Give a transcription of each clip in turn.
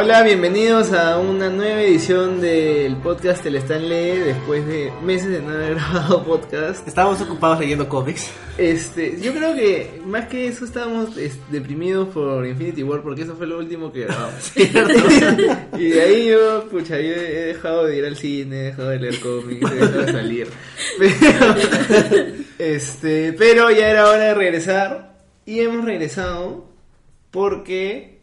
Hola, bienvenidos a una nueva edición del podcast El Stanley después de meses de no haber grabado podcast. Estábamos ocupados leyendo cómics. Este, yo creo que más que eso estábamos es, deprimidos por Infinity War porque eso fue lo último que grabamos. y de ahí yo, pucha, yo he dejado de ir al cine, he dejado de leer cómics, he dejado de salir. Pero, este, pero ya era hora de regresar y hemos regresado porque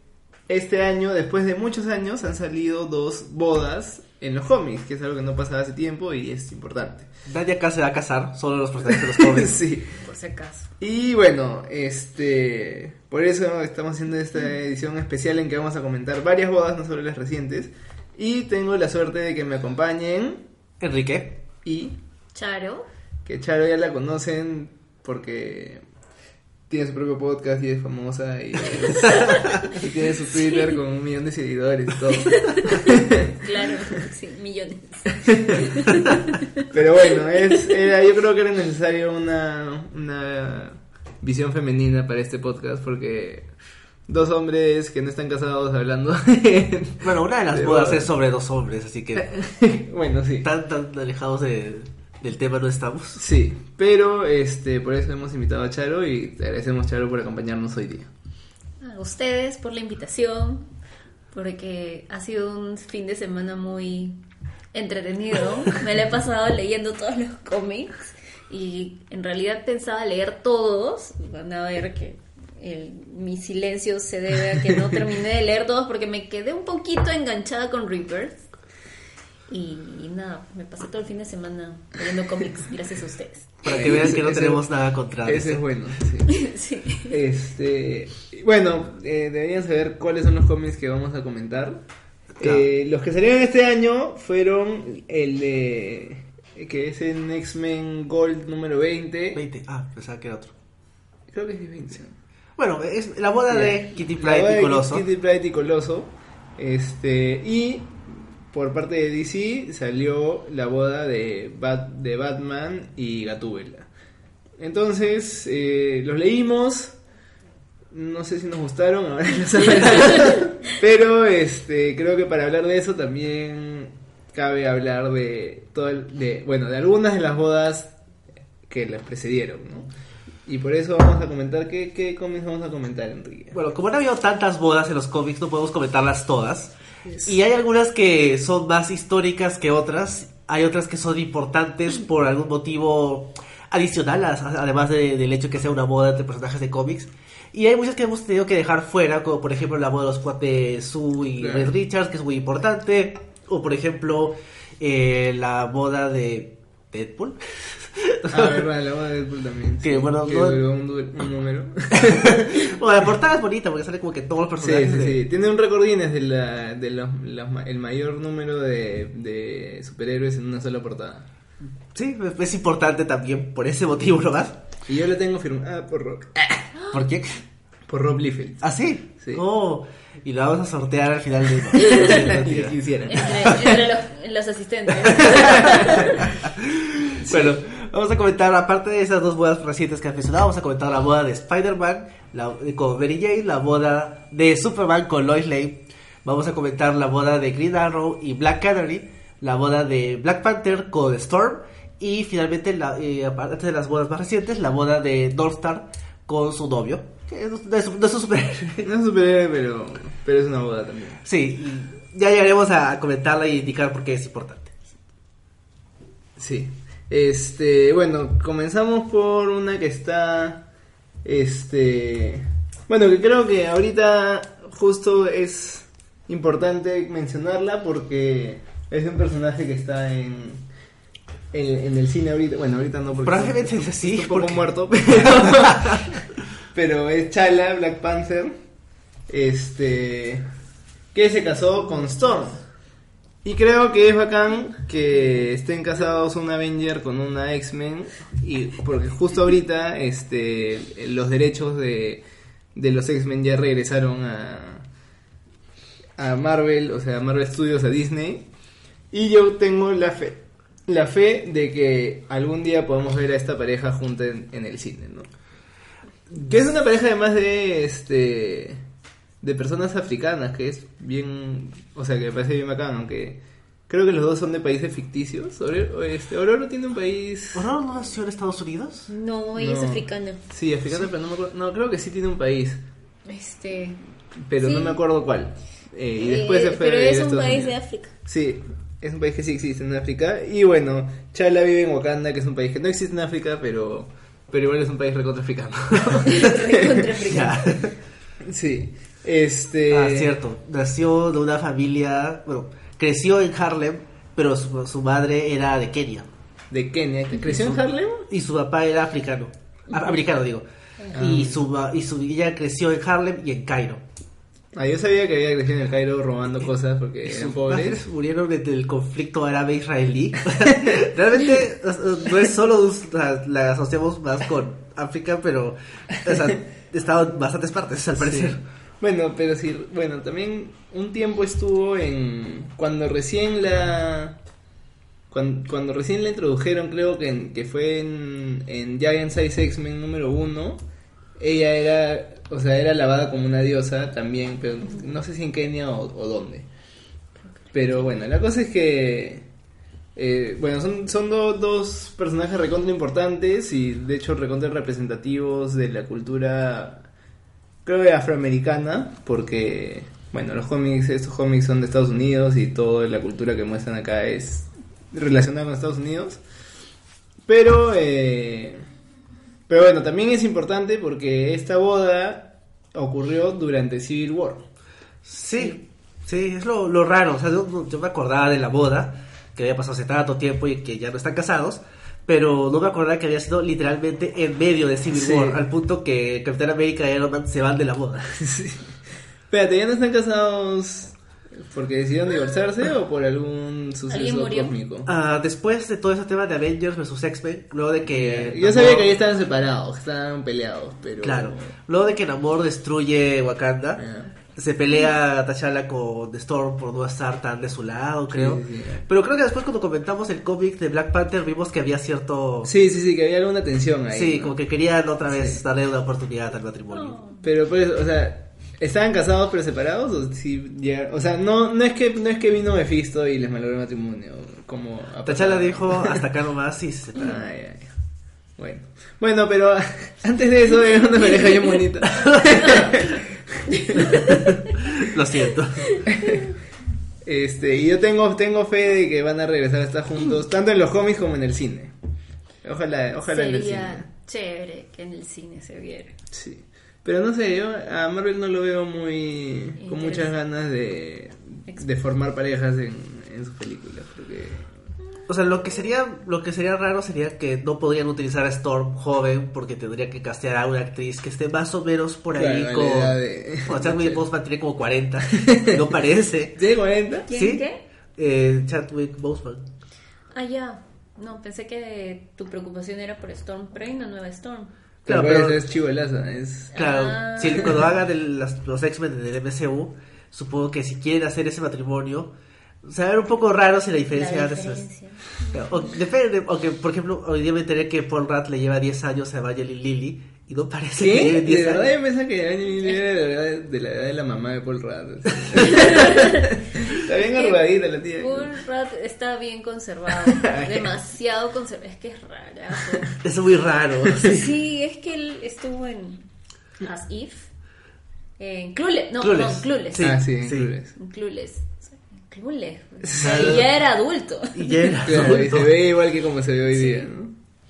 este año, después de muchos años, han salido dos bodas en los cómics, que es algo que no pasaba hace tiempo y es importante. Nadie acá se va a casar, solo los personajes de los cómics. sí. Por si acaso. Y bueno, este, por eso estamos haciendo esta edición especial en que vamos a comentar varias bodas, no solo las recientes. Y tengo la suerte de que me acompañen Enrique. y Charo. que Charo ya la conocen porque tiene su propio podcast y es famosa y, y tiene su Twitter con un millón de seguidores y todo. Claro, sí, millones. Pero bueno, es, era, yo creo que era necesario una, una visión femenina para este podcast porque dos hombres que no están casados hablando de- Bueno, una de las De bodas bodas. es sobre dos hombres, así que bueno, sí. tan, tan alejados de- del tema no estamos. Sí, pero este por eso hemos invitado a Charo y te agradecemos Charo por acompañarnos hoy día. A ustedes por la invitación, porque ha sido un fin de semana muy entretenido. Me lo he pasado leyendo todos los cómics y en realidad pensaba leer todos. Van a ver que el- mi silencio se debe a que no terminé de leer todos porque me quedé un poquito enganchada con Reapers. Y, nada, me pasé todo el fin de semana leyendo cómics gracias a ustedes. Para que vean que no Ese- tenemos nada contra Ese este. es bueno, sí. Sí. Este, bueno, eh, deberían saber cuáles son los cómics que vamos a comentar. Claro. Eh, los que salieron este año fueron el de que es en X-Men Gold número 20. 20. Ah, pensaba que era otro. Creo que es 20. Bueno, es la boda de Kitty Pryde y de Coloso. Kitty Pryde y Coloso. Este, y por parte de DC salió la boda de, Bat- de Batman y Gatúbela. Entonces, eh, los leímos. No sé si nos gustaron, ahora los. Pero este, creo que para hablar de eso también cabe hablar de todo el- de bueno, de algunas de las bodas que las precedieron, ¿no? Y por eso vamos a comentar qué, qué cómics vamos a comentar, Enrique. Bueno, como no ha habido tantas bodas en los cómics, no podemos comentarlas todas. Y hay algunas que son más históricas que otras. Hay otras que son importantes por algún motivo adicional, además de- del hecho que sea una boda entre personajes de cómics. Y hay muchas que hemos tenido que dejar fuera, como por ejemplo la boda de los cuates Sue y. Red Richards, que es muy importante. O por ejemplo eh, la boda de Deadpool. Ah, verdad, la boda de Deadpool también. Que, bueno, que no- duró un, número. bueno, la portada es bonita porque sale como que todos los sí, personajes. sí, de- sí. Tiene un récord Guinness de, la, de los, el mayor número de, de superhéroes en una sola portada. Sí, es importante también por ese motivo nomás. Y yo le tengo firmada por Rob, ¿Por qué? por Rob Liefeld. ¿Ah, sí? Sí. Oh, y la vamos a sortear al final de... Entre, entre los, los asistentes. Bueno, vamos a comentar, aparte de esas dos bodas recientes que has mencionado, vamos a comentar la boda de Spider-Man la- con Mary Jane, la boda de Superman con Lois Lane, vamos a comentar la boda de Green Arrow y Black Canary, la boda de Black Panther con Storm, y finalmente, la, eh, aparte de las bodas más recientes, la boda de Northstar con su novio, que es su superhéroe. No es un superhéroe, pero, pero es una boda también. Sí, y ya llegaremos a comentarla y indicar por qué es importante. Sí. Este, bueno, comenzamos por una que está este, bueno, que creo que ahorita justo es importante mencionarla porque es un personaje que está en en, en el cine ahorita, bueno, ahorita no porque Probablemente está, sí, está un poco muerto, pero, pero es Chala, Black Panther, este, que se casó con Storm. Y creo que es bacán que estén casados un Avenger con una X-Men. Y porque justo ahorita este, los derechos de, de los X-Men ya regresaron a, a Marvel, o sea, a Marvel Studios, a Disney. Y yo tengo la fe, la fe de que algún día podamos ver a esta pareja junta en, en el cine, ¿no? Que es una pareja además de este de personas africanas, que es bien, o sea, que me parece bien bacán, aunque creo que los dos son de países ficticios. Ororo, este, Ororo tiene un país... ¿Ororo no nació en Estados Unidos? No, ella es No. africana. Sí, africano, pero no me acuerdo, no, creo que sí tiene un país, Este. pero no Sí. me acuerdo cuál. Eh, y después eh, se fue pero es un país Unidos. de África. Sí, es un país que sí existe en África. Y bueno, Chala vive en Wakanda, que es un país que no existe en África, pero, pero igual es un país recontra africano. Recontra africana. sí, este. Ah, cierto. Nació de una familia, bueno, creció en Harlem, pero su, su madre era de Kenia. De Kenia, que creció en Harlem. Y su papá era africano. Ah, americano, digo. Y, su, y su, ella creció en Harlem y en Cairo. Ah, yo sabía que había crecido en el Cairo robando cosas porque eran sus pobres. murieron en el conflicto árabe-israelí. Realmente no es solo la, la asociamos más con África, pero o sea, estaba en bastantes partes al parecer. Sí. Bueno, pero sí, bueno, también un tiempo estuvo en. Cuando recién la. Cuando, recién la introdujeron, creo que, en- que fue en, en Giant Size X-Men número uno. Ella era. O sea, era alabada como una diosa también, pero no sé si en Kenia o, o dónde. Pero bueno, la cosa es que. eh, bueno, son, son do- dos personajes recontra importantes y de hecho recontra representativos de la cultura creo que afroamericana, porque, bueno, los cómics, estos cómics son de Estados Unidos y toda la cultura que muestran acá es relacionada con Estados Unidos. Pero, eh, pero bueno, también es importante porque esta boda ocurrió durante Civil War. Sí, sí, es lo, lo raro. O sea, yo, yo me acordaba de la boda, que había pasado hace tanto tiempo y que ya no están casados, pero no me acordaba que había sido literalmente en medio de Civil Sí. War, al punto que Capitán América y Iron Man se van de la boda. Sí. Espérate, ¿ya no están casados porque decidieron divorciarse o por algún suceso cósmico? Ah, después de todo ese tema de Avengers vs X-Men, luego de que... Yo sabía que ahí estaban separados, que estaban peleados, pero... Claro, luego de que Namor destruye Wakanda. Se pelea T'Challa con Storm por no estar tan de su lado, creo. Sí, sí, sí. Pero creo que después cuando comentamos el cómic de Black Panther vimos que había cierto... Sí, sí, sí, que había alguna tensión ahí. Sí, ¿no? como que querían otra vez Sí. darle una oportunidad al matrimonio. No. Pero pues, o sea, ¿estaban casados pero separados o si llegaron? O sea, no no es que no es que vino Mephisto y les malogró el matrimonio, como ha T'Challa dijo hasta acá nomás y se separaron. Ay, ay, ay. Bueno. Bueno, pero antes de eso era una pareja bien bonita. Lo siento. Este, y yo tengo tengo fe de que van a regresar a estar juntos tanto en los cómics como en el cine. Ojalá, ojalá en el cine. Sería chévere que en el cine se viera. Sí. Pero no sé, yo a Marvel no lo veo muy con muchas ganas de, de formar parejas en, en sus películas, porque O sea, lo que sería lo que sería raro sería que no podrían utilizar a Storm joven porque tendría que castear a una actriz que esté más o menos por ahí Claro, con... de- O Chadwick Boseman tiene como 40. No parece. ¿Tiene 40? ¿Quién ¿Sí? qué? Eh, Chadwick Boseman. Ah, ya. No, pensé que tu preocupación era por Storm, pero hay una nueva Storm. Claro, pero pero- es chivolaza, es... Claro, Ah. si cuando hagan el- las- los X-Men del MCU, supongo que si quieren hacer ese matrimonio, se va a ver un poco raro si la diferencia La de esos- diferencia. O, depende, o que, por ejemplo, hoy día me enteré que Paul Rudd le lleva 10 años a Evangeline Lilly y no parece que ¿Qué? lleven De 10 verdad años. yo pensaba que Angelina era de la, edad, de la edad de la mamá de Paul Rudd. Está bien arrugadita la tía. Paul Rudd está bien conservado. demasiado conservado. Es que es rarazo. Es muy raro. Sí, es que él estuvo en As If. En Clueless. No, Clueless. perdón, Clueless. Sí. ah, sí, en sí. Clueless. En Clueless. Y ya era adulto. Y ya era Claro, y se adulto. ve igual que como se ve hoy día, ¿no?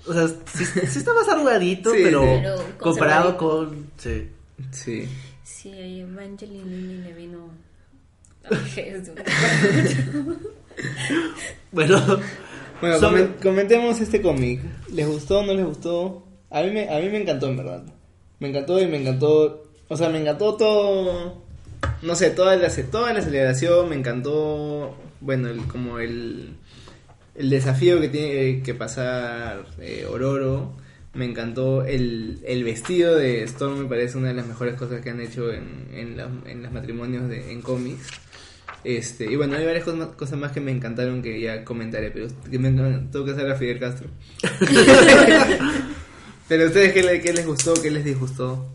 O sea, sí, sí está más arrugadito, Sí, pero. Pero comparado con... Sí. Sí. Sí, a Evangeline le vino. Bueno, Bueno, Sobre- comentemos este cómic. ¿Les gustó o no les gustó? A mí, me, a mí me encantó, en verdad. Me encantó y me encantó... O sea, me encantó todo... No sé, toda la, toda la celebración, me encantó... Bueno, el, como el... El desafío que tiene que pasar eh, Ororo. Me encantó el, el vestido de Storm, me parece una de las mejores cosas que han hecho en, en, la- en los matrimonios de, en cómics. Este, y bueno, hay varias cosas más, cosas más que me encantaron que ya comentaré, pero que me, tengo que hacer a Fidel Castro. pero ustedes, ¿qué, le- qué les gustó? ¿Qué les disgustó?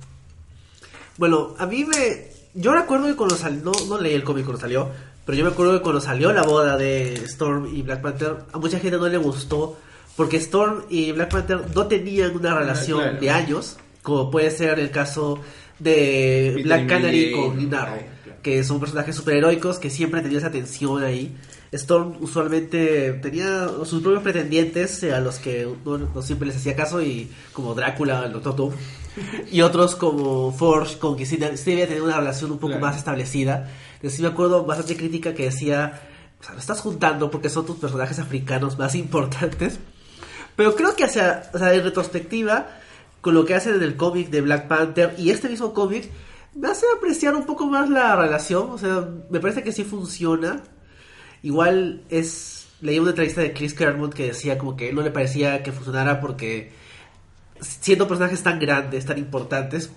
Bueno, a mí me, yo recuerdo que cuando salió, no, no leí el cómic cuando salió, pero yo me acuerdo que cuando salió la boda de Storm y Black Panther, a mucha gente no le gustó, porque Storm y Black Panther no tenían una relación claro. de años, como puede ser el caso de Peter Black Canary con. Green Arrow, Ay, claro. que son personajes superheroicos que siempre tenían esa tensión ahí. Storm usualmente tenía sus propios pretendientes a los que no, no siempre les hacía caso y como Drácula, el Doctor Doom, y otros como Forge con quien sí, sí debía tener una relación un poco Claro. más establecida. Entonces sí me acuerdo bastante crítica que decía, o sea, lo estás juntando porque son tus personajes africanos más importantes. Pero creo que hacia, o sea, en retrospectiva, con lo que hacen en el cómic de Black Panther y este mismo cómic, me hace apreciar un poco más la relación. O sea, me parece que sí funciona. Igual es. Leí una entrevista de Chris Claremont que decía como que no le parecía que funcionara porque siendo personajes tan grandes, tan importantes,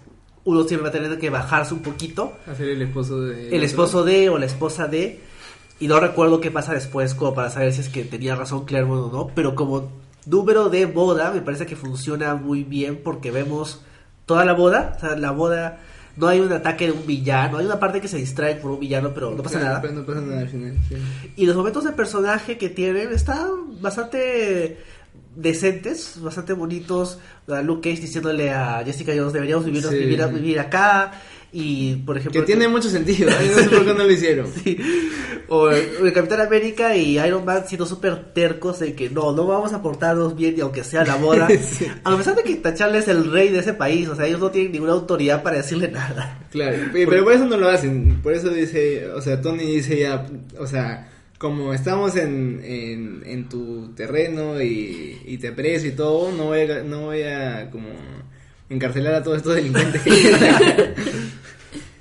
uno siempre va a tener que bajarse un poquito Hacer el esposo de. el esposo de o la esposa de y no recuerdo qué pasa después como para saber si es que tenía razón Claremont o no pero como número de boda me parece que funciona muy bien porque vemos toda la boda o sea la boda no hay un ataque de un villano hay una parte que se distrae por un villano pero no pasa Claro, nada no pasa nada al final. sí. y los momentos de personaje que tienen están bastante decentes, bastante bonitos. A Luke Cage diciéndole a Jessica Jones, deberíamos vivir, Sí. vivir, vivir acá. Y, por ejemplo... Que tiene mucho sentido. ¿eh? No sé por qué no lo hicieron. Sí. O el, Capitán América y Iron Man siendo súper tercos de que no, no vamos a portarnos bien, y aunque sea la boda. Sí. A pesar de que T'Challa es el rey de ese país, o sea, ellos no tienen ninguna autoridad para decirle nada. Claro, pe- pero por eso no lo hacen. Por eso dice, o sea, Tony dice ya, o sea, como estamos en, en, en tu terreno y, y te aprecio y todo, no voy a, no voy a como encarcelar a todos estos delincuentes.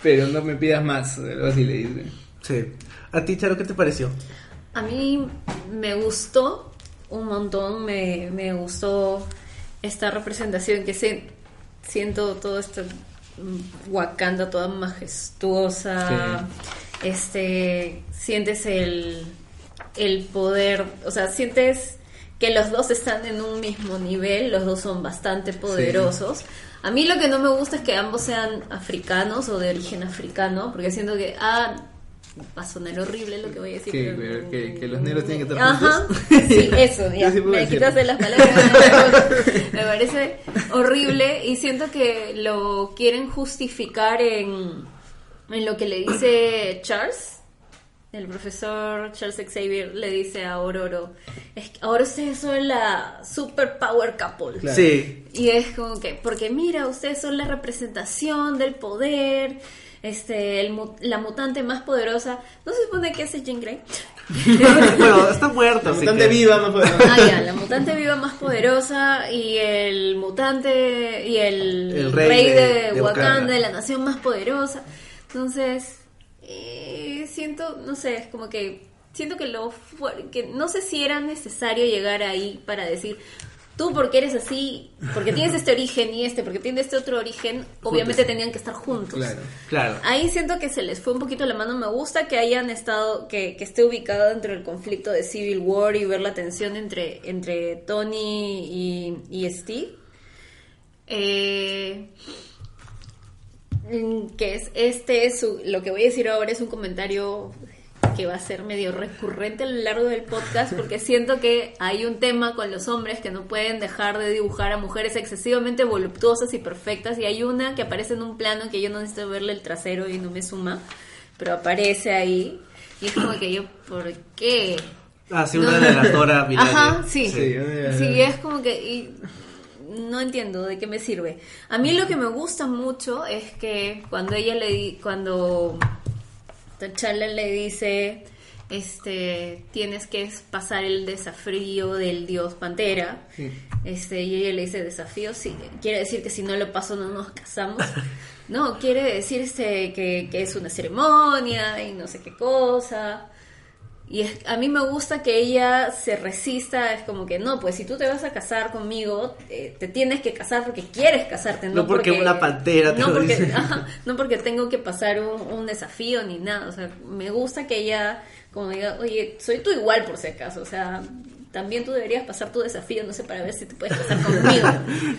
pero no me pidas más, algo así le dice. Sí. A ti, Charo, ¿qué te pareció? A mí me gustó un montón, me, me gustó esta representación que se, siento todo esto mm, Wakanda toda majestuosa, este, sientes el, el poder, o sea, sientes que los dos están en un mismo nivel, los dos son bastante poderosos. A mí lo que no me gusta es que ambos sean africanos o de origen africano, porque siento que, ah, va a sonar horrible lo que voy a decir. Que- pero- que- que los negros tienen que estar Ajá, juntos. sí, eso, ya, sí me quitas de las palabras. me parece horrible y siento que lo quieren justificar en, en lo que le dice Charles. El profesor Charles Xavier le dice a Aurora, es que ahora ustedes son la super power couple. Claro. Sí. Y es como que, porque mira, ustedes son la representación del poder, este, el mu- la mutante más poderosa. ¿No se supone que es Jean Grey? bueno, está muerto. La mutante que- viva, no puede- Ah, ya, la mutante viva más poderosa y el mutante y el, El rey, rey de, de- de Wakanda, Wakanda. la nación más poderosa. Entonces, eh, siento, no sé, es como que siento que lo fu- que no sé si era necesario llegar ahí para decir tú porque eres así, porque tienes este origen y este, porque tienes este otro origen, obviamente tenían que estar juntos. Claro. Claro. Ahí siento que se les fue un poquito la mano. Me gusta que hayan estado, que, que esté ubicado dentro del conflicto de Civil War y ver la tensión entre, entre Tony y, y Steve. Eh, que es este es su- lo que voy a decir ahora es un comentario que va a ser medio recurrente a lo largo del podcast porque siento que hay un tema con los hombres que no pueden dejar de dibujar a mujeres excesivamente voluptuosas y perfectas y hay una que aparece en un plano que yo no necesito verle el trasero y no me suma pero aparece ahí y es como que yo ¿por qué? Ah, sí, No. una de las Dora. Ajá, sí. Sí, es como que y no entiendo de qué me sirve. A mí lo que me gusta mucho es que cuando ella le di, cuando T'Challa le dice este tienes que pasar el desafío del dios Pantera. Sí. Este, y ella le dice desafío, sí, quiere decir que si no lo paso no nos casamos. No, quiere decir este, que, que es una ceremonia y no sé qué cosa. Y es- a mí me gusta que ella se resista, es como que no, pues si tú te vas a casar conmigo, eh, te tienes que casar porque quieres casarte, no, No porque una pantera te no lo porque, dice. ajá, no porque tengo que pasar un, un desafío ni nada, o sea, me gusta que ella como diga, oye, soy tú igual por si acaso, o sea, también tú deberías pasar tu desafío, no sé, para ver si te puedes casar conmigo.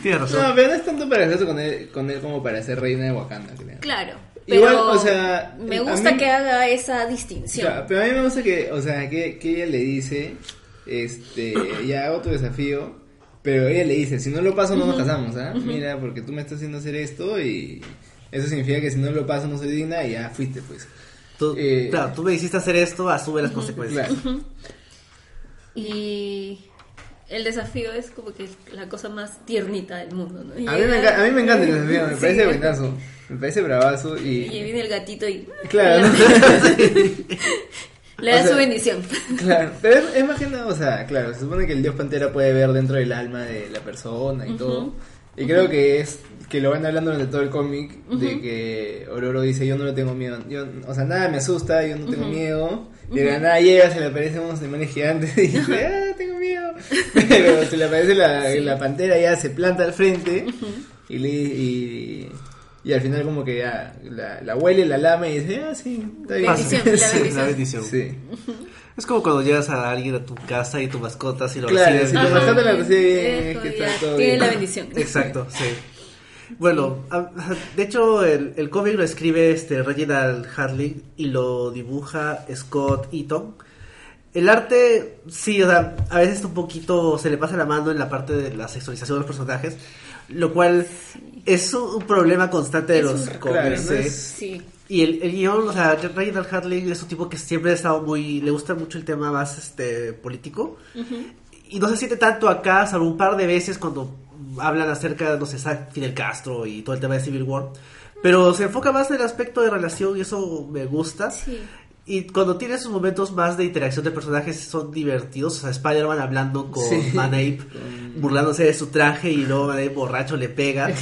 Tienes razón. No, pero no es tanto para hacerse con él, con él como para ser reina de Wakanda. creo. Claro, Pero Igual, o sea, me a gusta mí- que haga esa distinción. Claro, pero a mí me gusta que, o sea, que, que ella le dice, este, ya hago tu desafío, pero ella le dice, si no lo paso no nos casamos, ¿ah? Mira, porque tú me estás haciendo hacer esto y eso significa que si no lo paso no soy digna y ya fuiste, pues. Tú, Eh, claro, tú me hiciste hacer esto, asume las consecuencias. Claro. Y el desafío es como que la cosa más tiernita del mundo, ¿no? Y A mí, me a mí me encanta el desafío, me Sí. parece buenazo, me parece bravazo Y y... viene el gatito y Claro, le da O sea, su bendición. claro, pero es, es más que nada, o sea, claro, se supone que el dios pantera puede ver dentro del alma de la persona y todo. Y creo que es que lo van hablando durante todo el cómic de que Ororo dice yo no le tengo miedo, yo, o sea, nada me asusta, yo no tengo miedo. Y de la nada llega, se le aparecen unos animales gigantes y dice, ah, tengo miedo. Pero se le aparece la, la pantera, ya se planta al frente y, le, y, y al final como que ya la, la huele, la lame y dice, ah, sí, está bien. Bendición, la Sí. bendición. La bendición. Sí. Es como cuando llegas a alguien a tu casa y tu mascota si lo Claro, recibes. si y tu mascota la recibe bien, es que está todo Tiene bien. la bendición. Exacto, sí. Bueno, de hecho el, el cómic lo escribe este Reginald Harling y lo dibuja Scott Eaton. El arte, sí, o sea, a veces un poquito, se le pasa la mano en la parte de la sexualización de los personajes, lo cual es un, problema constante de Es los cómics. ¿eh? Sí. Y el, el guion, o sea, Reginald Harling es un tipo que siempre ha estado muy, le gusta mucho el tema más este político. Y no se siente tanto acá, salvo un par de veces cuando hablan acerca, no sé, Fidel Castro y todo el tema de Civil War. Pero se enfoca más en el aspecto de relación y eso me gusta. Sí. Y cuando tiene esos momentos más de interacción de personajes son divertidos. O sea, Spider-Man hablando con Sí. Manape, burlándose de su traje y luego Manape borracho le pega.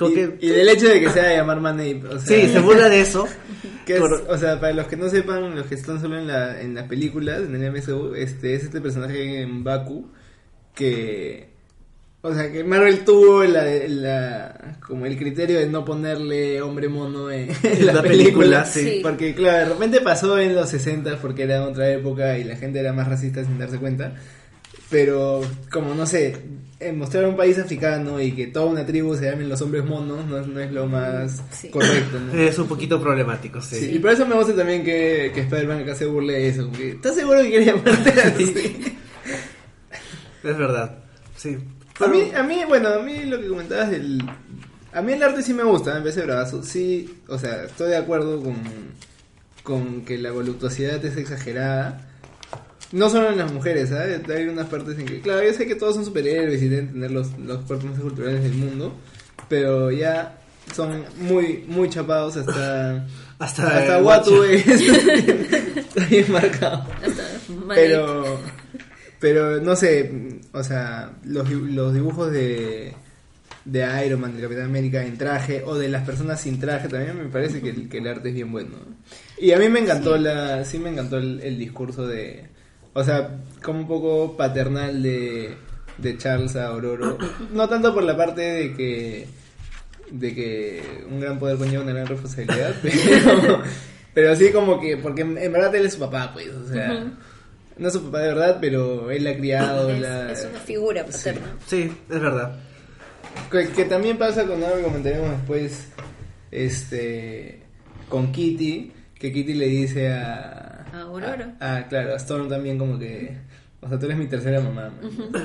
Y, que... y del hecho de que se haga llamar Manape, o sea, Sí, se burla de eso. que es- Con- o sea, para los que no sepan, los que están solo en, la, en las películas, en el MCU, este, es este personaje en Baku que, o sea, que Marvel tuvo la, la- como el criterio de no ponerle hombre mono en, en la la película, película, sí. Sí. porque claro, de repente pasó en los 60 porque era otra época y la gente era más racista sin darse cuenta. Pero, como no sé, eh, mostrar un país africano y que toda una tribu se llamen los hombres monos no, es- no es lo más Sí. correcto, ¿no? Es un poquito problemático, sí. Sí, y por eso me gusta también que, que Spider-Man acá se burle de eso. ¿Estás seguro que quiere llamarte así? Es verdad, sí. A mí, a mí, bueno, a mí lo que comentabas del... A mí el arte sí me gusta, me parece bravazo. Sí, o sea, estoy de acuerdo con, con que la voluptuosidad es exagerada. No solo en las mujeres, ¿sabes? Hay unas partes en que... Claro, yo sé que todos son superhéroes y deben tener los, los cuerpos más culturales del mundo. Pero ya son muy, muy chapados hasta... Hasta, Hasta Watu es está bien marcado. Hasta. Pero, pero no sé, o sea, los, los dibujos de, de Iron Man, de Capitán América en traje o de las personas sin traje también me parece que el, que el arte es bien bueno. Y a mí me encantó la, sí me encantó el, el discurso de, o sea, como un poco paternal de, de Charles a Aurora. No tanto por la parte de que de que un gran poder conlleva una gran responsabilidad, pero, pero sí como que, porque en verdad él es su papá, pues, o sea. No es su papá de verdad, pero él la ha criado, es, la- es una figura paterna. Sí, es verdad. que, que también pasa con algo que comentaremos después, este, con Kitty, que Kitty le dice a... A Aurora. a- a, claro, a Storm también como que, o sea, tú eres mi tercera mamá,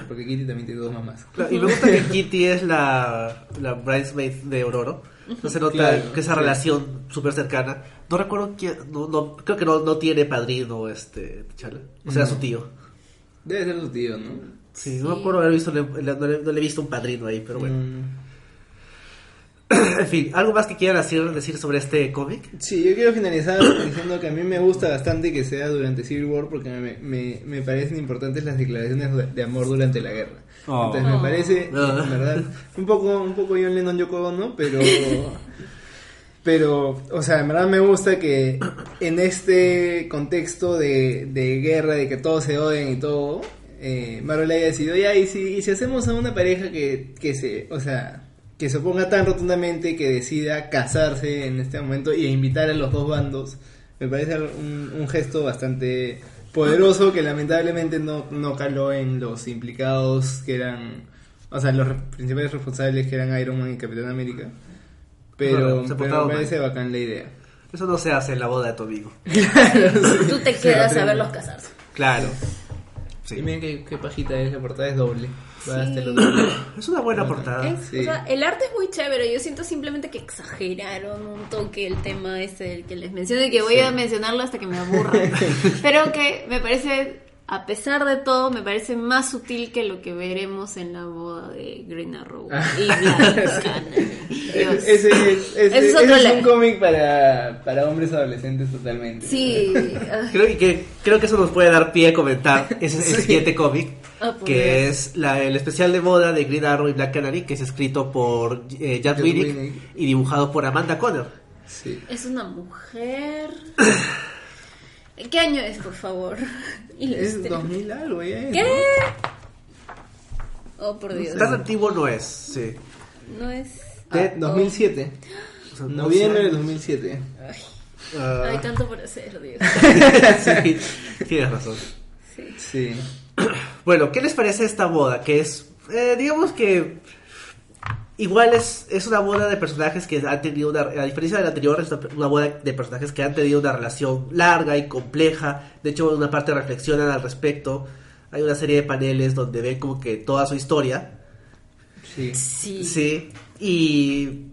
porque Kitty también tiene dos mamás. Claro, Y me gusta que Kitty es la, la bridesmaid de Aurora. No se nota Claro, que esa sí. relación súper cercana. No recuerdo quién, no, no, creo que no, no tiene padrino este T'Challa. O sea, No. su tío. Debe ser su tío, ¿no? Sí, no me acuerdo haber visto, no le, no le he visto un padrino ahí, pero bueno. Mm. En fin, ¿algo más que quieran decir, sobre este cómic? Sí, yo quiero finalizar diciendo que a mí me gusta bastante que sea durante Civil War porque me, me, me parecen importantes las declaraciones de- amor durante la guerra. Oh. Entonces me parece, Ah. en verdad, un poco, un poco John Lennon Yoko Ono, pero, pero, o sea, en verdad me gusta que en este contexto de, de guerra, de que todos se odian y todo, eh, Marvel haya decidido, ya, y si, y si hacemos a una pareja que, que se, o sea, que se oponga tan rotundamente que decida casarse en este momento y invitar a los dos bandos, me parece un, un gesto bastante poderoso que lamentablemente no, no caló en los implicados que eran, o sea, los re- principales responsables que eran Iron Man y Capitán América. Pero, No, me parece mal. bacán la idea. Eso no se hace en la boda de tu amigo. Tú te quedas a verlos casarse. Claro. Y miren qué, qué pajita es, la portada es doble. Es una buena portada. Es- Sí. o sea, el arte es muy chévere. Yo siento simplemente que exageraron un toque el tema este el que les mencioné, que voy Sí. a mencionarlo hasta que me aburra. Pero que me parece, a pesar de todo, me parece más sutil que lo que veremos en la boda de Green Arrow y Black Canary. Dios. Ese, es- ese- Ese es ese un cómic para, para hombres adolescentes totalmente. Sí. Creo que, creo que eso nos puede dar pie a comentar ese Sí. siguiente cómic, Ah, por que Dios. es la- el especial de boda de Green Arrow y Black Canary, que es escrito por eh, Jack Winnick. y dibujado por Amanda Conner. Sí. Es una mujer. ¿Qué año es, por favor? Es Ilustre. 2000 algo ya. es, ¿Qué? ¿no? Oh, por Dios. Tan antiguo no es, sí. No es. Ah, 2007. O sea, Noviembre de no 2007. Ay, sé. Ah, hay tanto por hacer, Dios. sí, tienes razón. Sí. Sí. Bueno, ¿qué les parece esta boda? Que es, eh, digamos que igual es, es una boda de personajes que han tenido una, a diferencia de la anterior, es una, una boda de personajes que han tenido una relación larga y compleja. De hecho, en una parte reflexionan al respecto. Hay una serie de paneles donde ven como que toda su historia. Sí. Sí. Sí. Y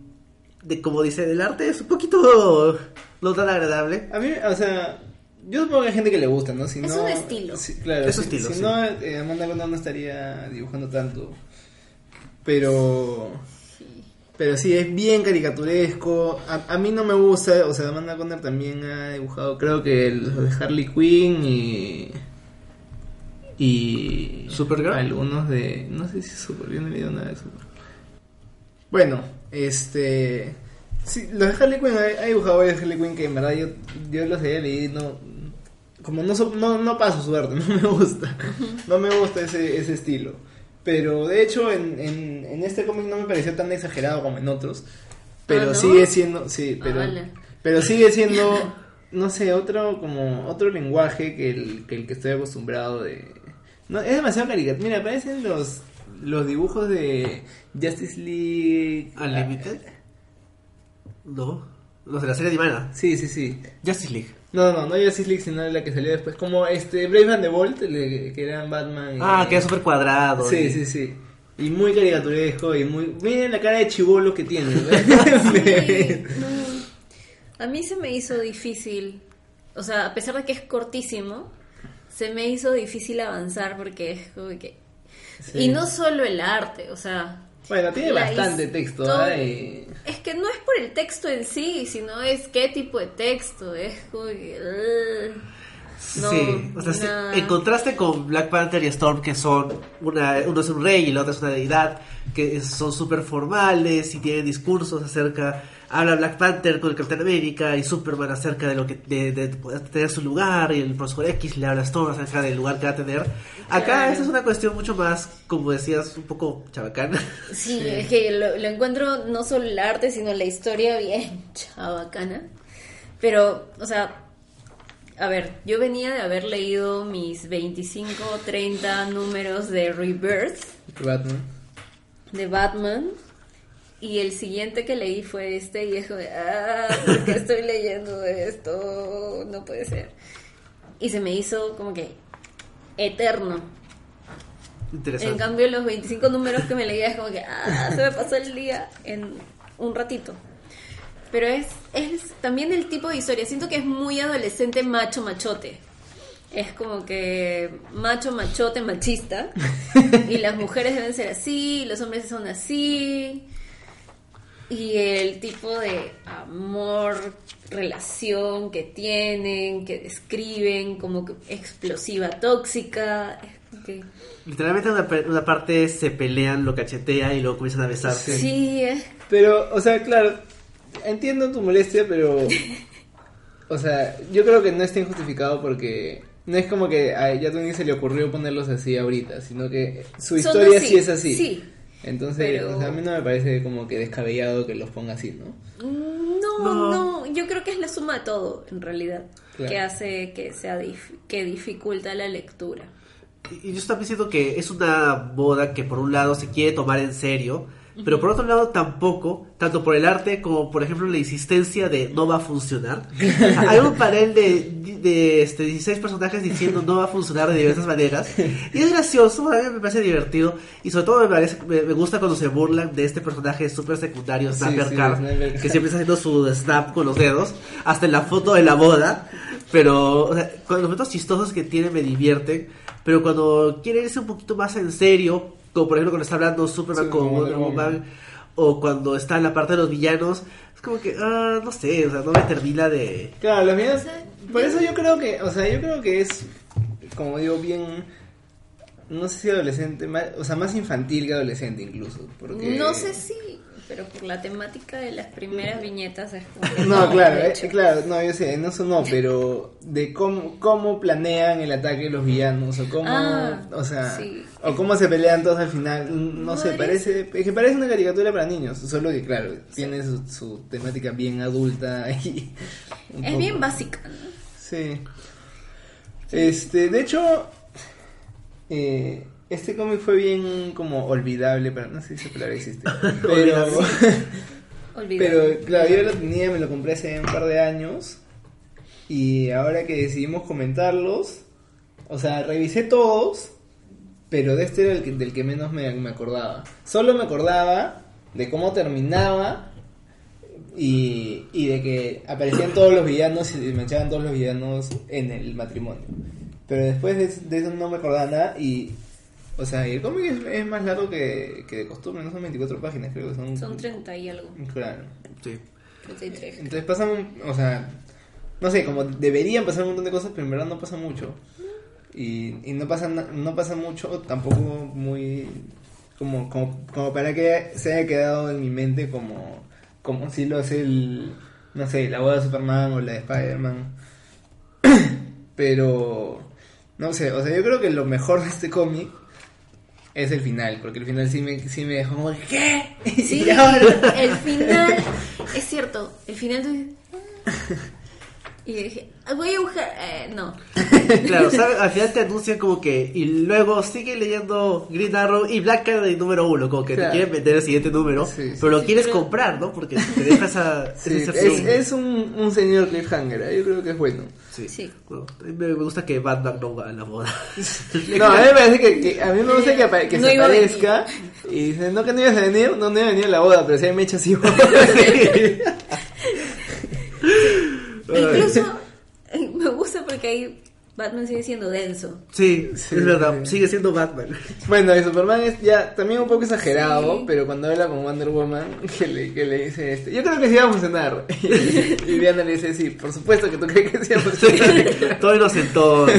de como dice, el arte es un poquito no tan agradable. A mí, o sea, yo supongo que hay gente que le gusta, ¿no? Si Es no- un estilo. claro, Es si, un estilo, si sí. no, eh, Amanda no estaría dibujando tanto. Pero. Pero sí, es bien caricaturesco. A, a mí no me gusta, o sea, Amanda Conner también ha dibujado, creo que los de Harley Quinn y. Y. ¿Supergirl? Algunos de. No sé si es Supergirl, no he leído nada de Supergirl. Bueno, este. Sí, los de Harley Quinn, ha, ha dibujado varios de Harley Quinn que en verdad yo, yo los había leído no. Como no, so- no, no paso suerte, no me gusta. No me gusta ese, ese estilo. Pero de hecho, en, en, en este cómic no me pareció tan exagerado como en otros. Pero ¿no? sigue siendo. Sí, Ah, pero. vale. Pero sigue siendo. No sé, otro como otro lenguaje que el que, el que estoy acostumbrado de. No, es demasiado caricatura. Mira, aparecen los los dibujos de Justice League Unlimited. No. Los de la serie animada. Sí, sí, sí. Justice League. No, no, no Justice League, sino la que salió después. Como este Brave and the Bolt, que eran Batman. y- Ah, que es súper cuadrado. Sí, y- sí, sí. Y muy caricaturesco y muy... Miren la cara de chivolo que tiene. Sí, no. A mí se me hizo difícil, o sea, a pesar de que es cortísimo, se me hizo difícil avanzar porque es como que... Sí. Y no solo el arte, o sea... Bueno, tiene la bastante texto. Y- Es que no es por el texto en sí, sino es qué tipo de texto, es como que... No, sí, o sea, sí, en contraste con Black Panther y Storm, que son una, uno es un rey y la otra es una deidad, que son súper formales y tienen discursos acerca, habla Black Panther con el Capitán América y Superman acerca de lo que de, de poder tener su lugar y el profesor X le habla a Storm acerca del lugar que va a tener. Acá Claro. esta es una cuestión mucho más, como decías, un poco chabacana. Sí, Sí. es que lo, lo encuentro no solo el arte, sino la historia bien chabacana. Pero, o sea, a ver, yo venía de haber leído mis 25 o 30 números de Rebirth Batman. de Batman. Y el siguiente que leí fue este y es como ah, ¿por qué estoy leyendo esto? No puede ser. Y se me hizo como que eterno. Interesante. En cambio, los 25 números que me leía es como que, ah, se me pasó el día en un ratito. Pero es, es también el tipo de historia. Siento que es muy adolescente macho machote. Es como que macho machote machista. y las mujeres deben ser así, los hombres son así. Y el tipo de amor, relación que tienen, que describen como que explosiva tóxica. Literalmente una, pe- una parte se pelean, lo cachetea y luego comienzan a besarse. Sí, es- Pero, o sea, claro, entiendo tu molestia, pero... O sea, yo creo que no está injustificado porque... No es como que a Yatuni se le ocurrió ponerlos así ahorita, sino que su historia sí es así. sí. Entonces, Pero- o sea, a mí no me parece como que descabellado que los ponga así, ¿no? No, No. no, yo creo que es la suma de todo, en realidad, Claro. que hace que sea dif- que dificulta la lectura. Y yo también siento que es una boda que por un lado se quiere tomar en serio, Pero por otro lado, tampoco, tanto por el arte como por ejemplo la insistencia de no va a funcionar. Hay un panel de, de este, 16 personajes diciendo no va a funcionar de diversas maneras. Y es gracioso, a mí me parece divertido. Y sobre todo me, parece, me, me gusta cuando se burlan de este personaje súper secundario, Sí, Snapper sí, Carr, Sniper que siempre está haciendo su snap con los dedos, hasta en la foto de la boda. Pero o sea, con los momentos chistosos que tiene me divierten. Pero cuando quiere irse un poquito más en serio, como por ejemplo cuando está hablando Superman Sí, con Wonder Woman, o cuando está en la parte de los villanos, es como que, ah, no sé, o sea, no me termina de... Claro, los míos. O sea, Por eso yo creo que, o sea, yo creo que es, como digo, bien. No sé si adolescente, más, o sea, más infantil que adolescente incluso. Porque... No sé si, pero por la temática de las primeras viñetas es como No, claro, eh, claro, no, yo sé, en eso no, pero de cómo, cómo planean el ataque de los villanos, o cómo, Ah, o sea, sí. o cómo se pelean todos al final, no sé, parece, es que parece una caricatura para niños, solo que claro, tiene su, su temática bien adulta y... Es poco- bien básica, ¿no? Sí. Este, de hecho, eh, este cómic fue bien como olvidable, para no sé si esa palabra existe, pero... Pero claro, yo lo tenía, me lo compré hace un par de años. Y ahora que decidimos comentarlos, o sea, revisé todos, pero de este era el que- del que menos me, me acordaba. Solo me acordaba de cómo terminaba y, y de que aparecían todos los villanos y me echaban todos los villanos en el matrimonio. Pero después de, de eso no me acordaba nada y... O sea, y el cómic es, es más largo que, que de costumbre, no son 24 páginas, creo que son... Son 30 y algo. Claro. Sí. 33. Entonces pasan, o sea, no sé, como deberían pasar un montón de cosas, pero en verdad no pasa mucho. Y, y no pasa no pasa mucho, tampoco muy como, como, como para que se haya quedado en mi mente como, como si lo hace el, no sé, la boda de Superman o la de Spider-Man. pero, no sé, o sea, yo creo que lo mejor de este cómic es el final, porque el final sí me, sí me dejó como, ¿qué? Sí, el final, es cierto, el final tú dices. Y yo dije, "Ah, voy a buscar, eh, no. Claro, ¿sabes? Al final te anuncian como que. Y luego sigue leyendo Green Arrow y Black Canary número uno. Como que Claro. te quieren vender el siguiente número. Sí, sí. pero lo Sí, quieres pero- comprar, ¿no? Porque te deja esa. Sí, esa es, es un, un señor cliffhanger, ¿eh? yo creo que es bueno. Sí. Sí. Bueno, a mí me gusta que Batman no va a la boda. No, a mí me parece que, que- a mí me gusta que, que No se aparezca y dice, no que no ibas a venir, no, no iba a venir a la boda, pero si hay mecha sí voy". Incluso eh, me gusta porque ahí Batman sigue siendo denso. Sí, Sí, es verdad. sí. Sigue siendo Batman. Bueno, y Superman es ya también un poco exagerado, Sí. pero cuando habla con Wonder Woman, que le, que le dice este, yo creo que sí va a funcionar. Y, y Diana le dice, sí, por supuesto que tú crees que sí va a funcionar. Todo inocentón.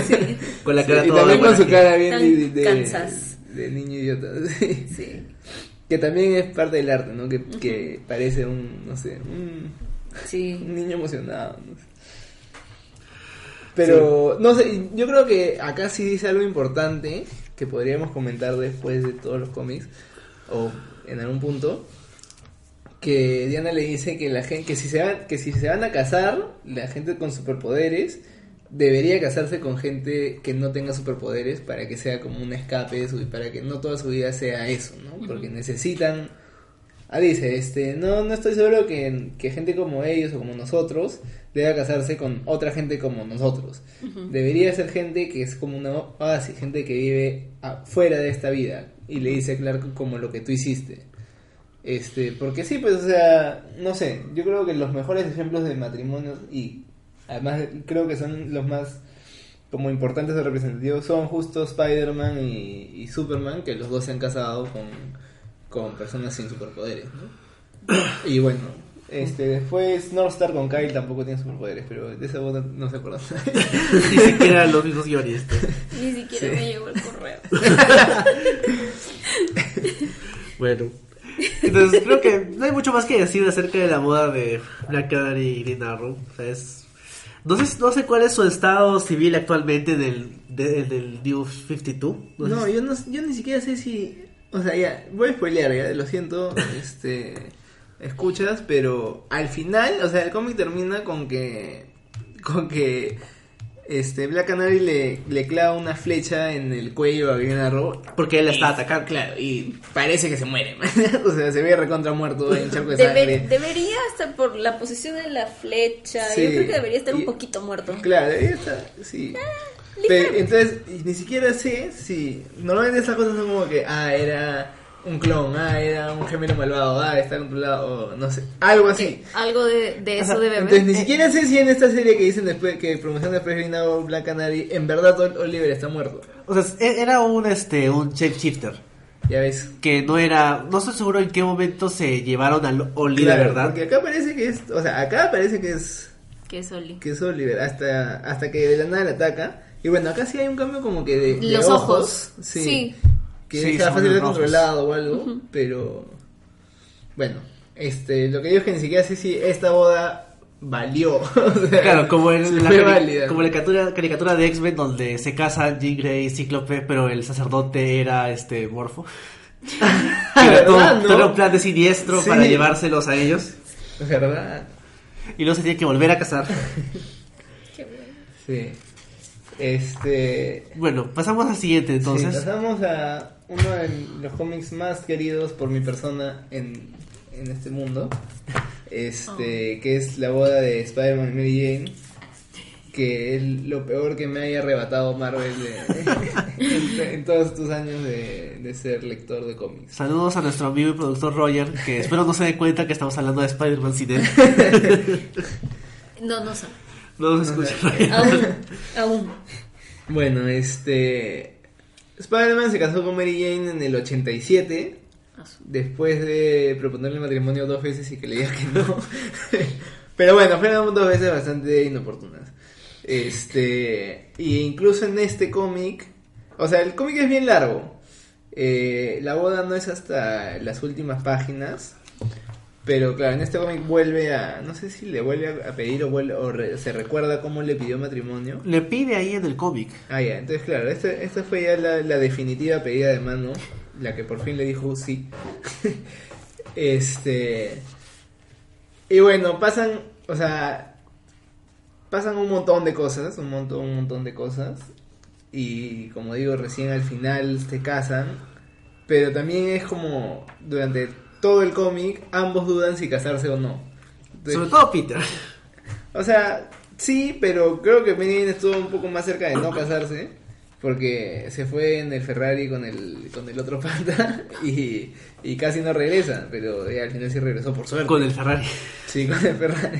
Con la Sí, cara y toda también con su cara bien de, de- Kansas. de niño idiota. sí. Sí. Que también es parte del arte, ¿no? Que, que parece un, no sé, un, Sí. un niño emocionado. no sé. Pero, no sé, yo creo que acá sí dice algo importante que podríamos comentar después de todos los cómics, o en algún punto, que Diana le dice que la gente, que si se van, que si se van a casar, la gente con superpoderes debería casarse con gente que no tenga superpoderes para que sea como un escape de su- para que no toda su vida sea eso, ¿no? Porque necesitan Ah, dice, este, no, no estoy seguro que, que gente como ellos o como nosotros deba casarse con otra gente como nosotros. Debería ser gente que es como una oasis, gente que vive fuera de esta vida. Y le dice a Clark como lo que tú hiciste. Este, porque sí, pues, o sea, no sé, yo creo que los mejores ejemplos de matrimonios y además creo que son los más como importantes o representativos son justo Spider-Man y, y Superman, que los dos se han casado con, con personas sin superpoderes, ¿no? Y bueno, este, después Northstar con Kyle tampoco tiene superpoderes, pero de esa boda no se acuerdan. Ni siquiera los mismos guionistas. Ni siquiera Sí. me llegó el correo. Bueno. Entonces creo que no hay mucho más que decir acerca de la boda de Black Canary y Green Arrow. O sea, es... No sé, no sé cuál es su estado civil actualmente del, de- del New 52. No, No, sé si- yo, no, yo ni siquiera sé si... O sea, ya, voy a spoilear, ya, lo siento, este... Escuchas, pero al final, o sea, el cómic termina con que... Con que... este, Black Canary le, le clava una flecha en el cuello a Green Arrow. Porque él la está atacando. Claro, y parece que se muere. o sea, se ve recontra muerto en charco de Deber- sangre. debería estar por la posición de la flecha. Sí, Yo creo que debería estar y- un poquito muerto. Claro, ahí está, sí. Pero, entonces, ni siquiera sé si. Normalmente esas cosas son como que, ah, era un clon, ah, era un gemelo malvado, ah, está controlado, o no sé, algo así. Algo de, de eso Ajá, debe Entonces, haber. ni siquiera sé si en esta serie que dicen después, que promocionan después Green Arrow, Black Canary, en verdad Ol- Oliver está muerto. O sea, e- era un, este, un shifter. Ya ves. Que no era. No estoy seguro en qué momento se llevaron al Oliver, Claro, ¿verdad? Porque acá parece que es, o sea, acá parece que es, Que es Oli. que es Oliver, hasta, hasta que de la nada le ataca. Y bueno, acá sí hay un cambio como que de, de Los ojos. Sí. Sí. Que Sí, fácil de controlado o algo, pero bueno, este, lo que digo es que ni siquiera sé si esta boda valió. o sea, Claro, como en la, fue cari- válida. como la caricatura, caricatura de X-Men donde se casan Jean Grey y Cíclope, pero el sacerdote era este Morfo. Todo, ¿Verdad, no? todo un plan de siniestro Sí. para llevárselos a ellos. ¿Verdad? Y luego se tiene que volver a casar. Qué bueno. Sí. Este. Bueno, pasamos al siguiente sí, entonces. pasamos a uno de los cómics más queridos por mi persona en, en este mundo. Este, que es la boda de Spider-Man y Mary Jane. Que es lo peor que me haya arrebatado Marvel de- en, en todos estos años de, de ser lector de cómics. Saludos a nuestro amigo y productor Roger, que espero no se dé cuenta que estamos hablando de Spider-Man sin él. No, no sé. No nos escucha Roger. Aún. Aún. Bueno, este. Spider-Man se casó con Mary Jane en el 87. Ah, Después de proponerle matrimonio dos veces y que le diga que no. Pero bueno, fueron dos veces bastante inoportunas. Este. Y incluso en este cómic. O sea, el cómic es bien largo. Eh, la boda no es hasta las últimas páginas. Pero claro, en este cómic vuelve a. No sé si le vuelve a, pedir o, vuelve, o re- se recuerda cómo le pidió matrimonio. Le pide ahí en el cómic. Ah, ya, entonces claro, esta, esta fue ya la, la definitiva pedida de mano, la que por fin le dijo sí. este. Y bueno, pasan, o sea, pasan un montón de cosas, un montón, un montón de cosas. Y como digo, recién al final se casan. Pero también es como, durante todo el cómic, ambos dudan si casarse o no. Entonces, Sobre todo Peter. o sea, sí, pero creo que Jane estuvo un poco más cerca de no casarse. Porque se fue en el Ferrari con el, con el otro pata y, y casi no regresa. Pero ya al final sí regresó por suerte. Con el Ferrari. Sí, con el Ferrari.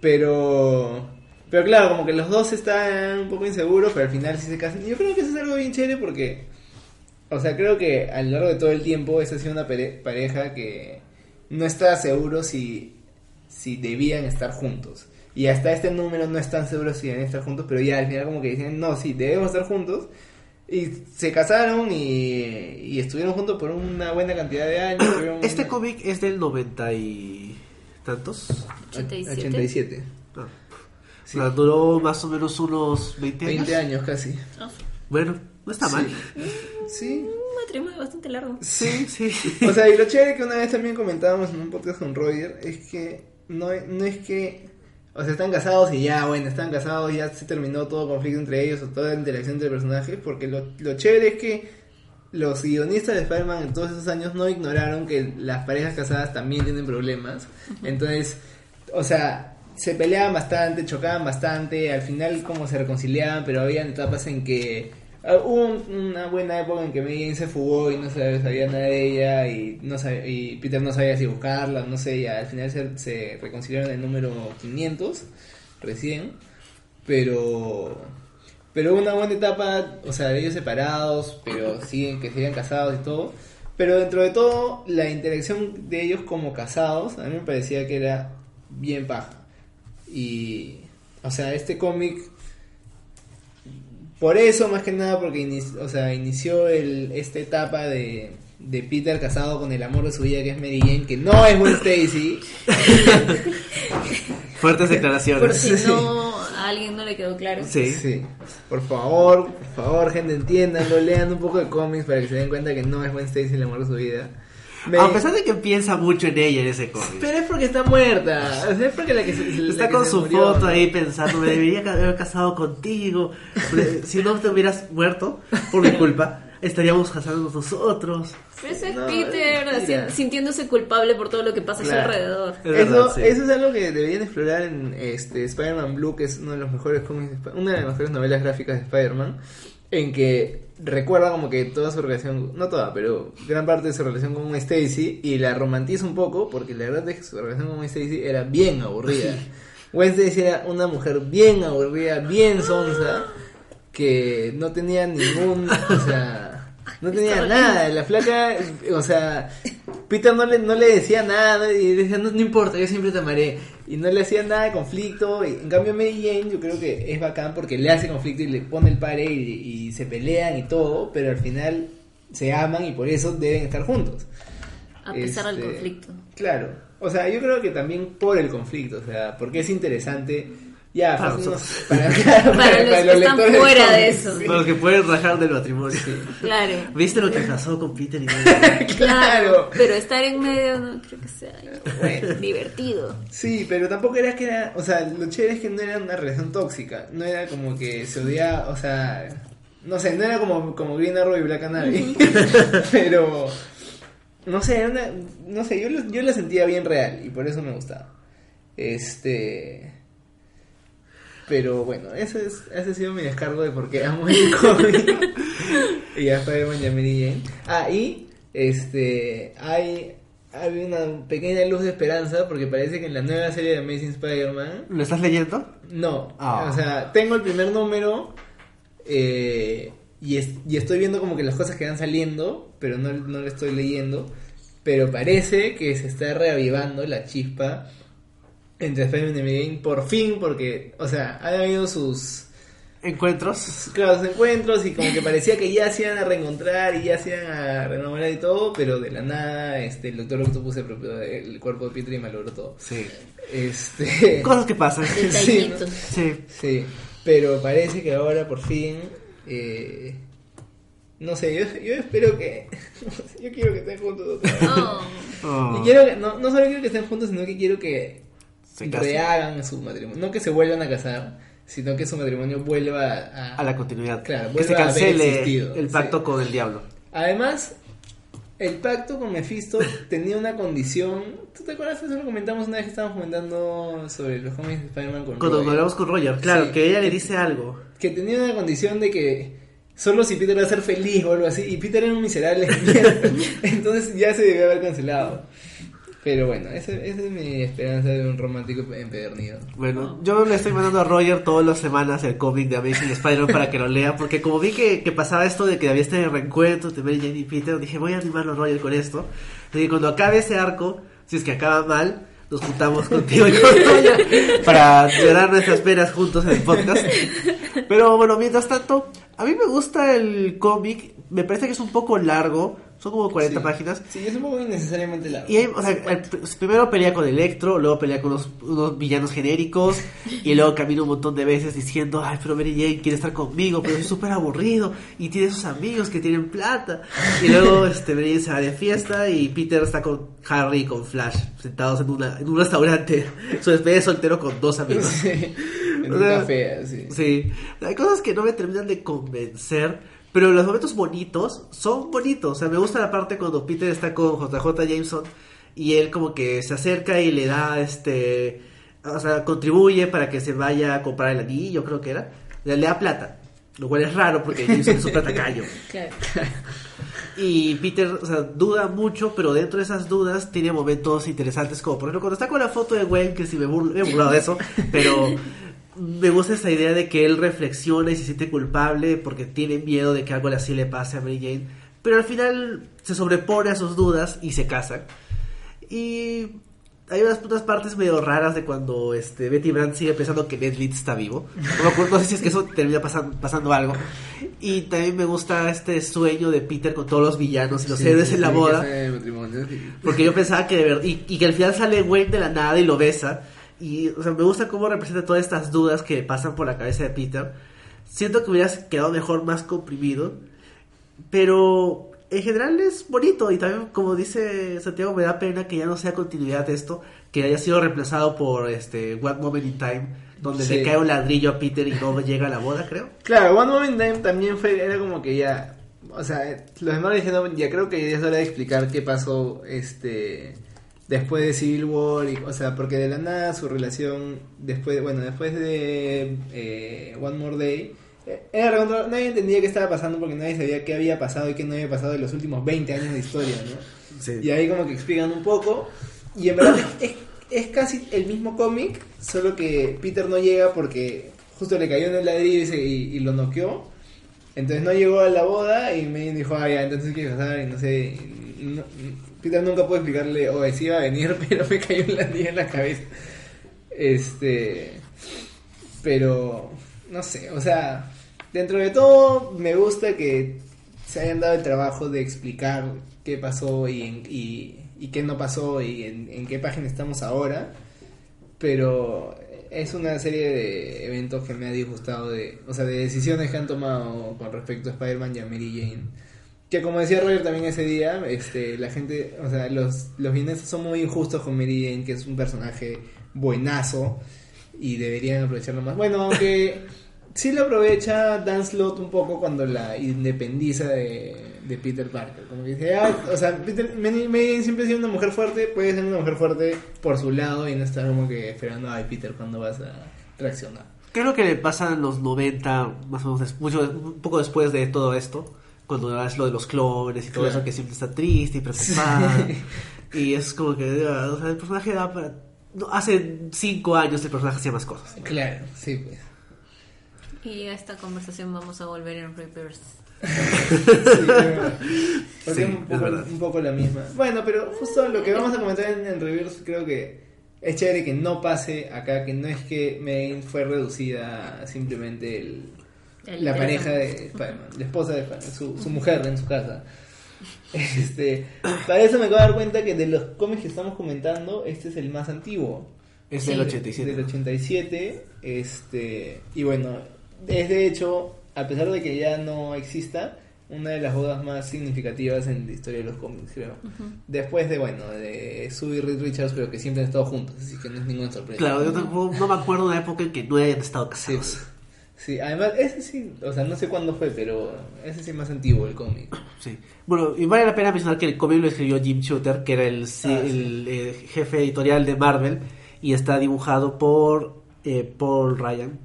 Pero. Pero claro, como que los dos están un poco inseguros, pero al final sí se casan. Y yo creo que eso es algo bien chévere porque. O sea, creo que a lo largo de todo el tiempo esa ha sido una pare- pareja que no está seguro si, si debían estar juntos. Y hasta este número no están seguros si deben estar juntos, pero ya al final como que dicen, no, sí, debemos estar juntos. Y se casaron y, y estuvieron juntos por una buena cantidad de años. Este una- cómic es del 90 y tantos. 87. 87. Ah. Sí. O sea, duró más o menos unos 20 años. 20 años casi. Ah, Bueno, no está mal. Sí. un matrimonio bastante largo. Sí, sí. O sea, y lo chévere que una vez también comentábamos en un podcast con Roger es que no, no es que. O sea, están casados y ya, bueno, están casados, ya se terminó todo conflicto entre ellos o toda interacción entre personajes, porque lo, lo chévere es que los guionistas de Spider-Man en todos esos años no ignoraron que las parejas casadas también tienen problemas. Entonces, o sea, se peleaban bastante, chocaban bastante, al final como se reconciliaban, pero había etapas en que hubo un- una buena época en que Jane se fugó y no sabía, sabía nada de ella y no sabía- y Peter no sabía si buscarla, no sé, y al final se, se reconciliaron en el número 500 recién, pero pero hubo una buena etapa, o sea, de ellos separados, pero siguen que siguen casados y todo. Pero dentro de todo, la interacción de ellos como casados, a mí me parecía que era bien paja. Y, o sea, este cómic, por eso más que nada, porque o sea, inició el, esta etapa de, de Peter casado con el amor de su vida, que es Mary Jane, que no es Gwen Stacy. Fuertes Por declaraciones. si Sí. no a alguien no le quedó claro. Sí. Sí. Por favor, por favor, gente, entiéndanlo, lean un poco de cómics para que se den cuenta que no es Gwen Stacy el amor de su vida. Me- A pesar de que piensa mucho en ella en ese cómic. Pero es porque está muerta. Es porque la que se, la Está que con se su murió. foto ahí pensando, me debería haber casado contigo. Pero Si no te hubieras muerto por mi culpa, estaríamos casándonos nosotros. Pero ese es No, Peter es sintiéndose culpable por todo lo que pasa a su alrededor. Es verdad, Eso, sí. eso es algo que deberían explorar en este Spider-Man Blue, que es uno de los mejores cómics, de una de las mejores novelas gráficas de Spider-Man, en que recuerda como que toda su relación, no toda, pero gran parte de su relación con Stacy y la romantiza un poco, porque la verdad es que su relación con Stacy era bien aburrida. Stacy era una mujer bien aburrida, bien sonsa, que no tenía ningún, o sea, no tenía nada. La flaca, o sea, Peter no le, no le decía nada y decía, no, no importa, yo siempre te amaré. Y no le hacía nada de conflicto. Y, en cambio, Mary Jane, yo creo que es bacán porque le hace conflicto y le pone el pare y, y se pelean y todo, pero al final se aman y por eso deben estar juntos. A pesar del Este, conflicto. Claro. O sea, yo creo que también por el conflicto, o sea, porque es interesante. Ya, Para no- nosotros. para, Para los que están fuera de eso. sí. Para los que pueden rajar del matrimonio. Claro. ¿Viste lo que pasó con Peter y Mary? Claro. Pero estar en medio no creo que sea Bueno. divertido. Sí, pero tampoco era que era, o sea, lo chévere es que no era una relación tóxica, no era como que se odiaba, o sea, no sé, no era como, como Green Arrow y Black Canary, pero, no sé, era una, no sé, yo, lo- yo la sentía bien real y por eso me gustaba. Este, pero bueno, ese, es, ese ha sido mi descargo de por qué amo el cómic. y ya Spider-Man y a Mary Jane. Ah, y este hay, hay una pequeña luz de esperanza porque parece que en la nueva serie de Amazing Spider-Man. ¿Lo estás leyendo? No, Ah. o sea, tengo el primer número eh, y, es- y estoy viendo como que las cosas que van saliendo, pero no, no lo estoy leyendo. Pero parece que se está reavivando la chispa entre Spider-Man y Mary Jane por fin, porque, o sea, han habido sus ¿Encuentros? claro, sus encuentros y como que parecía que ya se iban a reencontrar y ya se iban a renovar y todo, pero de la nada este el Doctor Octopus se apropió del cuerpo de Peter y malogró todo. Sí. Este Cosas que pasan. Sí, Detallitos. Sí. sí, pero parece que ahora por fin eh, no sé, yo, yo espero que yo quiero que estén juntos otra vez. Oh. Oh. Y quiero que, no, no solo quiero que estén juntos, sino que quiero que Se casan. rehagan su matrimonio. No que se vuelvan a casar, sino que su matrimonio vuelva a, A la continuidad. Claro, que se cancele el sí. pacto con el diablo. Además, el pacto con Mephisto tenía una condición. ¿Tú te acuerdas? Eso lo comentamos una vez que estábamos comentando sobre los cómics de Spider-Man con Cuando hablamos con Roger, claro, Sí. que ella le dice algo. Que tenía una condición de que solo si Peter va a ser feliz o algo así. Y Peter era un miserable. Entonces ya se debió haber cancelado. Pero bueno, esa, esa es mi esperanza de un romántico empedernido. Bueno, yo le estoy mandando a Roger todas las semanas el cómic de Amazing Spider-Man para que lo lea, porque como vi que, que pasaba esto de que había este reencuentro de Mary Jane y Peter, dije, voy a animarlo a Roger con esto. Y cuando acabe ese arco, si es que acaba mal, nos juntamos contigo y con para llorar nuestras penas juntos en el podcast. Pero bueno, mientras tanto, a mí me gusta el cómic, me parece que es un poco largo, son como 40 Sí. páginas. Sí, es un poco innecesariamente largo. Y hay- o sea, el- primero pelea con Electro, luego pelea con unos, unos villanos genéricos, y luego camina un montón de veces diciendo, ay, pero Mary Jane quiere estar conmigo, pero es súper aburrido, y tiene sus amigos que tienen plata. Y luego este, Mary Jane se va de fiesta, y Peter está con Harry y con Flash, sentados en, una, en un restaurante, su despedida de soltero con dos amigos. Sí, en O un sea, café, así. Sí, hay cosas que no me terminan de convencer, pero los momentos bonitos son bonitos. O sea, me gusta la parte cuando Peter está con JJ Jameson y él como que se acerca y le da este, o sea, contribuye para que se vaya a comprar el anillo, creo que era. Le, le da plata, lo cual es raro porque Jameson es un platacayo. Claro. Y Peter, o sea, duda mucho, pero dentro de esas dudas tiene momentos interesantes, como por ejemplo cuando está con la foto de Gwen, que si me, burlo, me he burlado de eso, pero me gusta esta idea de que él reflexiona y se siente culpable porque tiene miedo de que algo así le pase a Mary Jane, pero al final se sobrepone a sus dudas y se casan. Y hay unas, unas partes medio raras de cuando este, Betty Brant sigue pensando que Ned Leeds está vivo. No, no sé si es que eso termina pasan- pasando algo. Y también me gusta este sueño de Peter con todos los villanos y los Sí, héroes sí, en la boda. Porque yo pensaba que de verdad, y, y que al final sale Wayne de la nada y lo besa. Y, o sea, me gusta cómo representa todas estas dudas que pasan por la cabeza de Peter. Siento que hubieras quedado mejor más comprimido. Pero en general es bonito y también, como dice Santiago, me da pena que ya no sea continuidad de esto, que haya sido reemplazado por este One Moment in Time, donde Sí. le cae un ladrillo a Peter y no llega a la boda, creo. Claro, One Moment in Time también fue, era como que ya, o sea, los demás diciendo, ya creo que ya es hora de explicar qué pasó, este, después de Civil War, y, o sea, porque de la nada su relación, después, bueno, después de eh, One More Day, eh, era nadie entendía qué estaba pasando porque nadie sabía qué había pasado y qué no había pasado en los últimos 20 años de historia, ¿no? Sí. Y ahí como que explican un poco. Y en verdad es, es casi el mismo cómic, solo que Peter no llega porque justo le cayó en el ladrillo y, se- y- y lo noqueó. Entonces no llegó a la boda y me dijo, ah, ya, entonces qué pasar y no sé. no- Peter nunca pudo explicarle, o sí iba a venir, pero me cayó un ladrillo en la cabeza. Este. Pero, no sé, o sea, dentro de todo me gusta que se hayan dado el trabajo de explicar qué pasó y, en- y, qué no pasó y en, en qué página estamos ahora. Pero es una serie de eventos que me ha disgustado, de, o sea, de decisiones que han tomado con respecto a Spider-Man y a Mary Jane. Que como decía Roger también ese día, este, la gente, o sea, los, los son muy injustos con Mary Jane, que es un personaje buenazo y deberían aprovecharlo más. Bueno, aunque sí lo aprovecha Dan Slott un poco cuando la independiza de, de Peter Parker. Como que dice, ah, o sea, Peter, Jane siempre ha sido una mujer fuerte, puede ser una mujer fuerte por su lado y no estar como que esperando, ay Peter, ¿cuándo vas a reaccionar? ¿Qué es lo que le pasa en los 90, más o menos, mucho, un poco después de todo esto? Cuando es lo de los clones y todo Claro. eso, que siempre está triste y preocupada. Y es como que, ah, o sea, el personaje da para... no, hace cinco años el personaje hacía más cosas. Claro, sí, pues. Y a esta conversación vamos a volver en reverse. Sí. Porque Sí, es un poco, verdad. un poco la misma. Bueno, pero justo lo que vamos a comentar en, en Reverse creo que es chévere que no pase acá, que no es que Megan fue reducida a simplemente el, El la pareja de Spider-Man, la esposa de Spider-Man, su, su mujer en su casa. Este, para eso me acabo de dar cuenta que de los cómics que estamos comentando, este es el más antiguo. Es del 87. Del 87, este, y bueno, es de hecho, a pesar de que ya no exista, una de las bodas más significativas en la historia de los cómics, creo. Después de, bueno, de Sue y Reed Richards, pero que siempre han estado juntos, así que no es ninguna sorpresa. Claro, yo tampoco- no me acuerdo de una época en que no hayan estado casados. sí, además, ese sí, o sea, no sé cuándo fue, pero ese sí es más antiguo el cómic. Sí. Bueno, y vale la pena mencionar que el cómic lo escribió Jim Shooter, que era el, sí, Ah, sí. el, eh, jefe editorial de Marvel, y está dibujado por eh, Paul Ryan.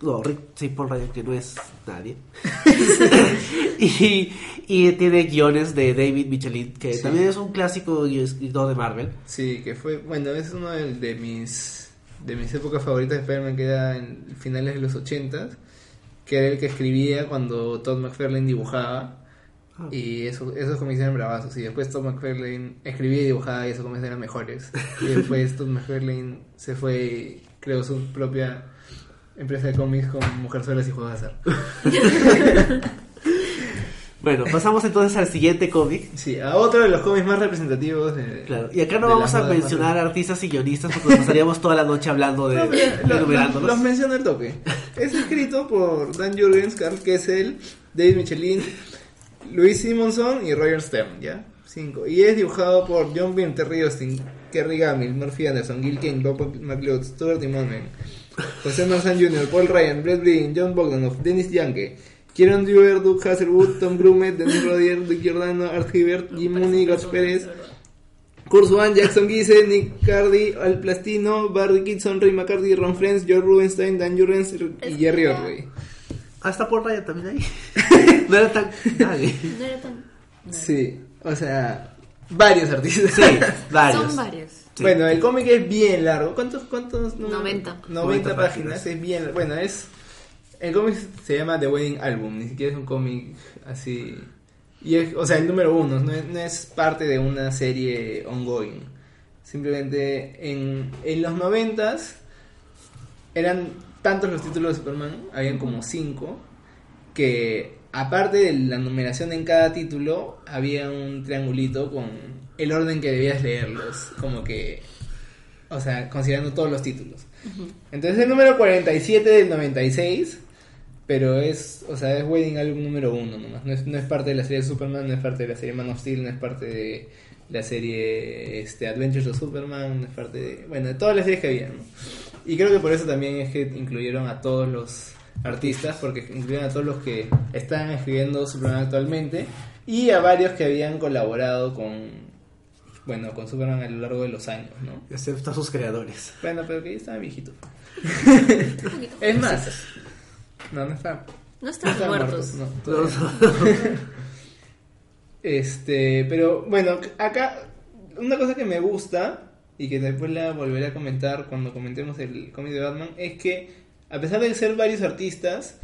No, Rick, sí, Paul Ryan, que no es nadie. y, y tiene guiones de David Michelin, que Sí. también es un clásico escritor de Marvel. Sí, que fue, bueno, es uno de, de mis de mis épocas favoritas de Spider-Man que era en finales de los 80 que era el que escribía cuando Todd McFarlane dibujaba. Ah. y esos, esos cómics eran bravazos. Y después Todd McFarlane escribía y dibujaba y esos cómics eran mejores. Y después Todd McFarlane se fue y creó su propia empresa de cómics con Mujerzuelas y Juegos de Azar Bueno, pasamos entonces al siguiente cómic. sí, a otro de los cómics más representativos de, Claro, y acá no vamos a mencionar artistas y guionistas porque nos pasaríamos toda la noche hablando de No, los menciono al toque. Es escrito por Dan Jurgens, Carl Kessel, David Michelin, Luis Simonson y Roger Stern, ¿ya? Cinco. Y es dibujado por John Byrne, Terry Austin, Kerry Gamil, Murphy Anderson, Gil King, Bob McLeod, Stuart Immonen, José Marzan Jr., Paul Ryan, Brett Blin, John Bogdanoff, Dennis Yanke, Kieron Dewar, Doug Hasselwood, Tom Grumet, Dennis Rodier, Dick Giordano, Art Hibbert, Jim Mooney, Gus Pérez, Kurt Swan, Jackson Guise, Nick Cardy, Al Plastino, Barry Kitson, Ray McCarthy, Ron Friends, George Rubenstein, Dan Jurgens y Jerry Ordway. Ah, está Paul Ryan también ahí. no era tan... nadie. No era tan. no. Sí, o sea, varios artistas. Sí, varios. Son varios. Sí. Bueno, el cómic es bien largo. ¿Cuántos? cuántos números? 90. 90, 90 páginas. páginas. Es bien. Bueno, es. El cómic se llama The Wedding Album. Ni siquiera es un cómic así. Y es, o sea, el número uno. No es, no es parte de una serie ongoing. Simplemente en, en los noventas eran tantos los títulos de Superman, habían como cinco, que aparte de la numeración en cada título, había un triangulito con el orden que debías leerlos, como que, o sea, considerando todos los títulos. Entonces el número 47 del 96 Pero es, o sea, es Wedding Album número uno nomás. No es, no es parte de la serie de Superman, no es parte de la serie Man of Steel, no es parte de la serie este, Adventures of Superman, no es parte de, bueno, de todas las series que había, ¿no? Y creo que por eso también es que incluyeron a todos los artistas, porque incluyeron a todos los que están escribiendo Superman actualmente y a varios que habían colaborado con, bueno, con Superman a lo largo de los años, ¿no? Excepto a sus creadores. Bueno, pero que ya estaba viejito. Un poquito. Es más, no, no está No están están muertos. no. Este, pero bueno, acá una cosa que me gusta y que después la volveré a comentar cuando comentemos el cómic de Batman es que a pesar de ser varios artistas,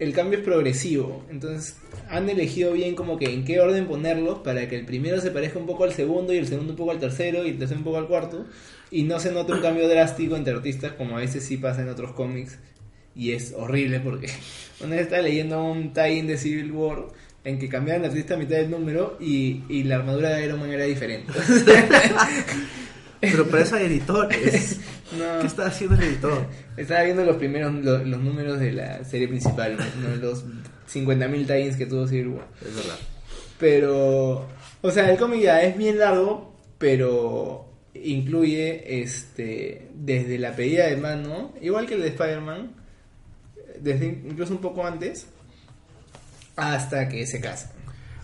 el cambio es progresivo. Entonces han elegido bien como que en qué orden ponerlos para que el primero se parezca un poco al segundo y el segundo un poco al tercero y el tercero un poco al cuarto y no se note un cambio drástico entre artistas como a veces sí pasa en otros cómics y es horrible porque una vez estaba leyendo un tie-in de Civil War en que cambiaban el artista a mitad del número y, y la armadura de Iron Man era diferente. Pero para eso hay editores. no, ¿Qué está haciendo el editor? estaba viendo los primeros lo- los, números de la serie principal. No, los 50.000 tie-ins que tuvo Civil War. Es verdad. Pero, o sea, el cómic ya es bien largo, pero incluye este desde la pedida de mano, igual que el de Spider-Man, desde incluso un poco antes, hasta que se casan.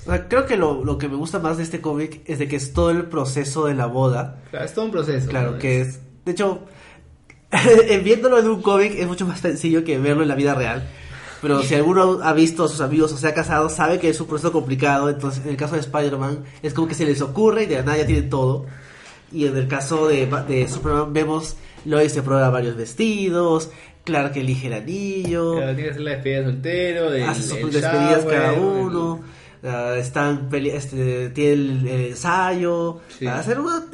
O sea, creo que lo, lo que me gusta más de este cómic es de que es todo el proceso de la boda. Claro, es todo un proceso. Claro, ¿no? que es. De hecho, en viéndolo en un cómic es mucho más sencillo que verlo en la vida real. Pero si alguno ha visto a sus amigos o se ha casado, sabe que es un proceso complicado. Entonces, en el caso de Spider-Man, es como que se les ocurre y de la nada ya tienen todo. Y en el caso de, de Superman, vemos Lois se prueba varios vestidos, Clark elige el anillo, Claro, tiene que hacer la despedida de soltero, el, hace sus el despedidas shower, cada el- uno. ah, están este, tiene el, el ensayo Sí. a hacer una-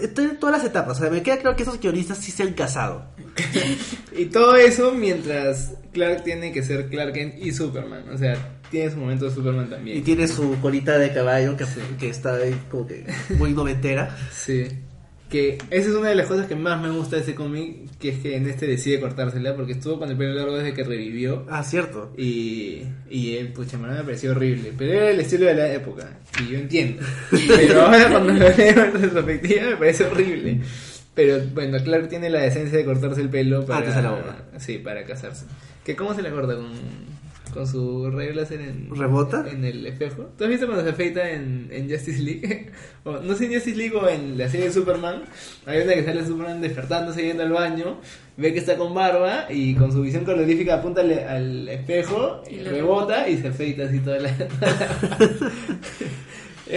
todas las etapas o sea me queda claro que esos guionistas sí se han casado Y todo eso mientras Clark tiene que ser Clark Kent y Superman. O sea, tiene su momento de Superman y también. tiene su colita de caballo que, que está ahí como que muy noventera Sí. Que esa es una de las cosas que más me gusta de ese cómic, que es que en este decide cortársela, porque estuvo con el pelo largo desde que revivió. ah cierto Y, y él, pucha, en verdad me pareció horrible. Pero era el estilo de la época. Y yo entiendo. Pero ahora cuando lo veo en retrospectiva me parece horrible. Pero bueno, Clark tiene la decencia de cortarse el pelo para... Antes la boda. Sí, para casarse. ¿Que ¿Cómo se le corta? ¿Con, con su rayo láser en... ¿Rebota? En el espejo. ¿Tú has visto cuando se afeita en, en Justice League? o, no sé en Justice League o en la serie de Superman. Hay una que sale Superman despertándose yendo al baño. Ve que está con barba y con su visión calorífica apunta al, al espejo y rebota y se afeita así toda la...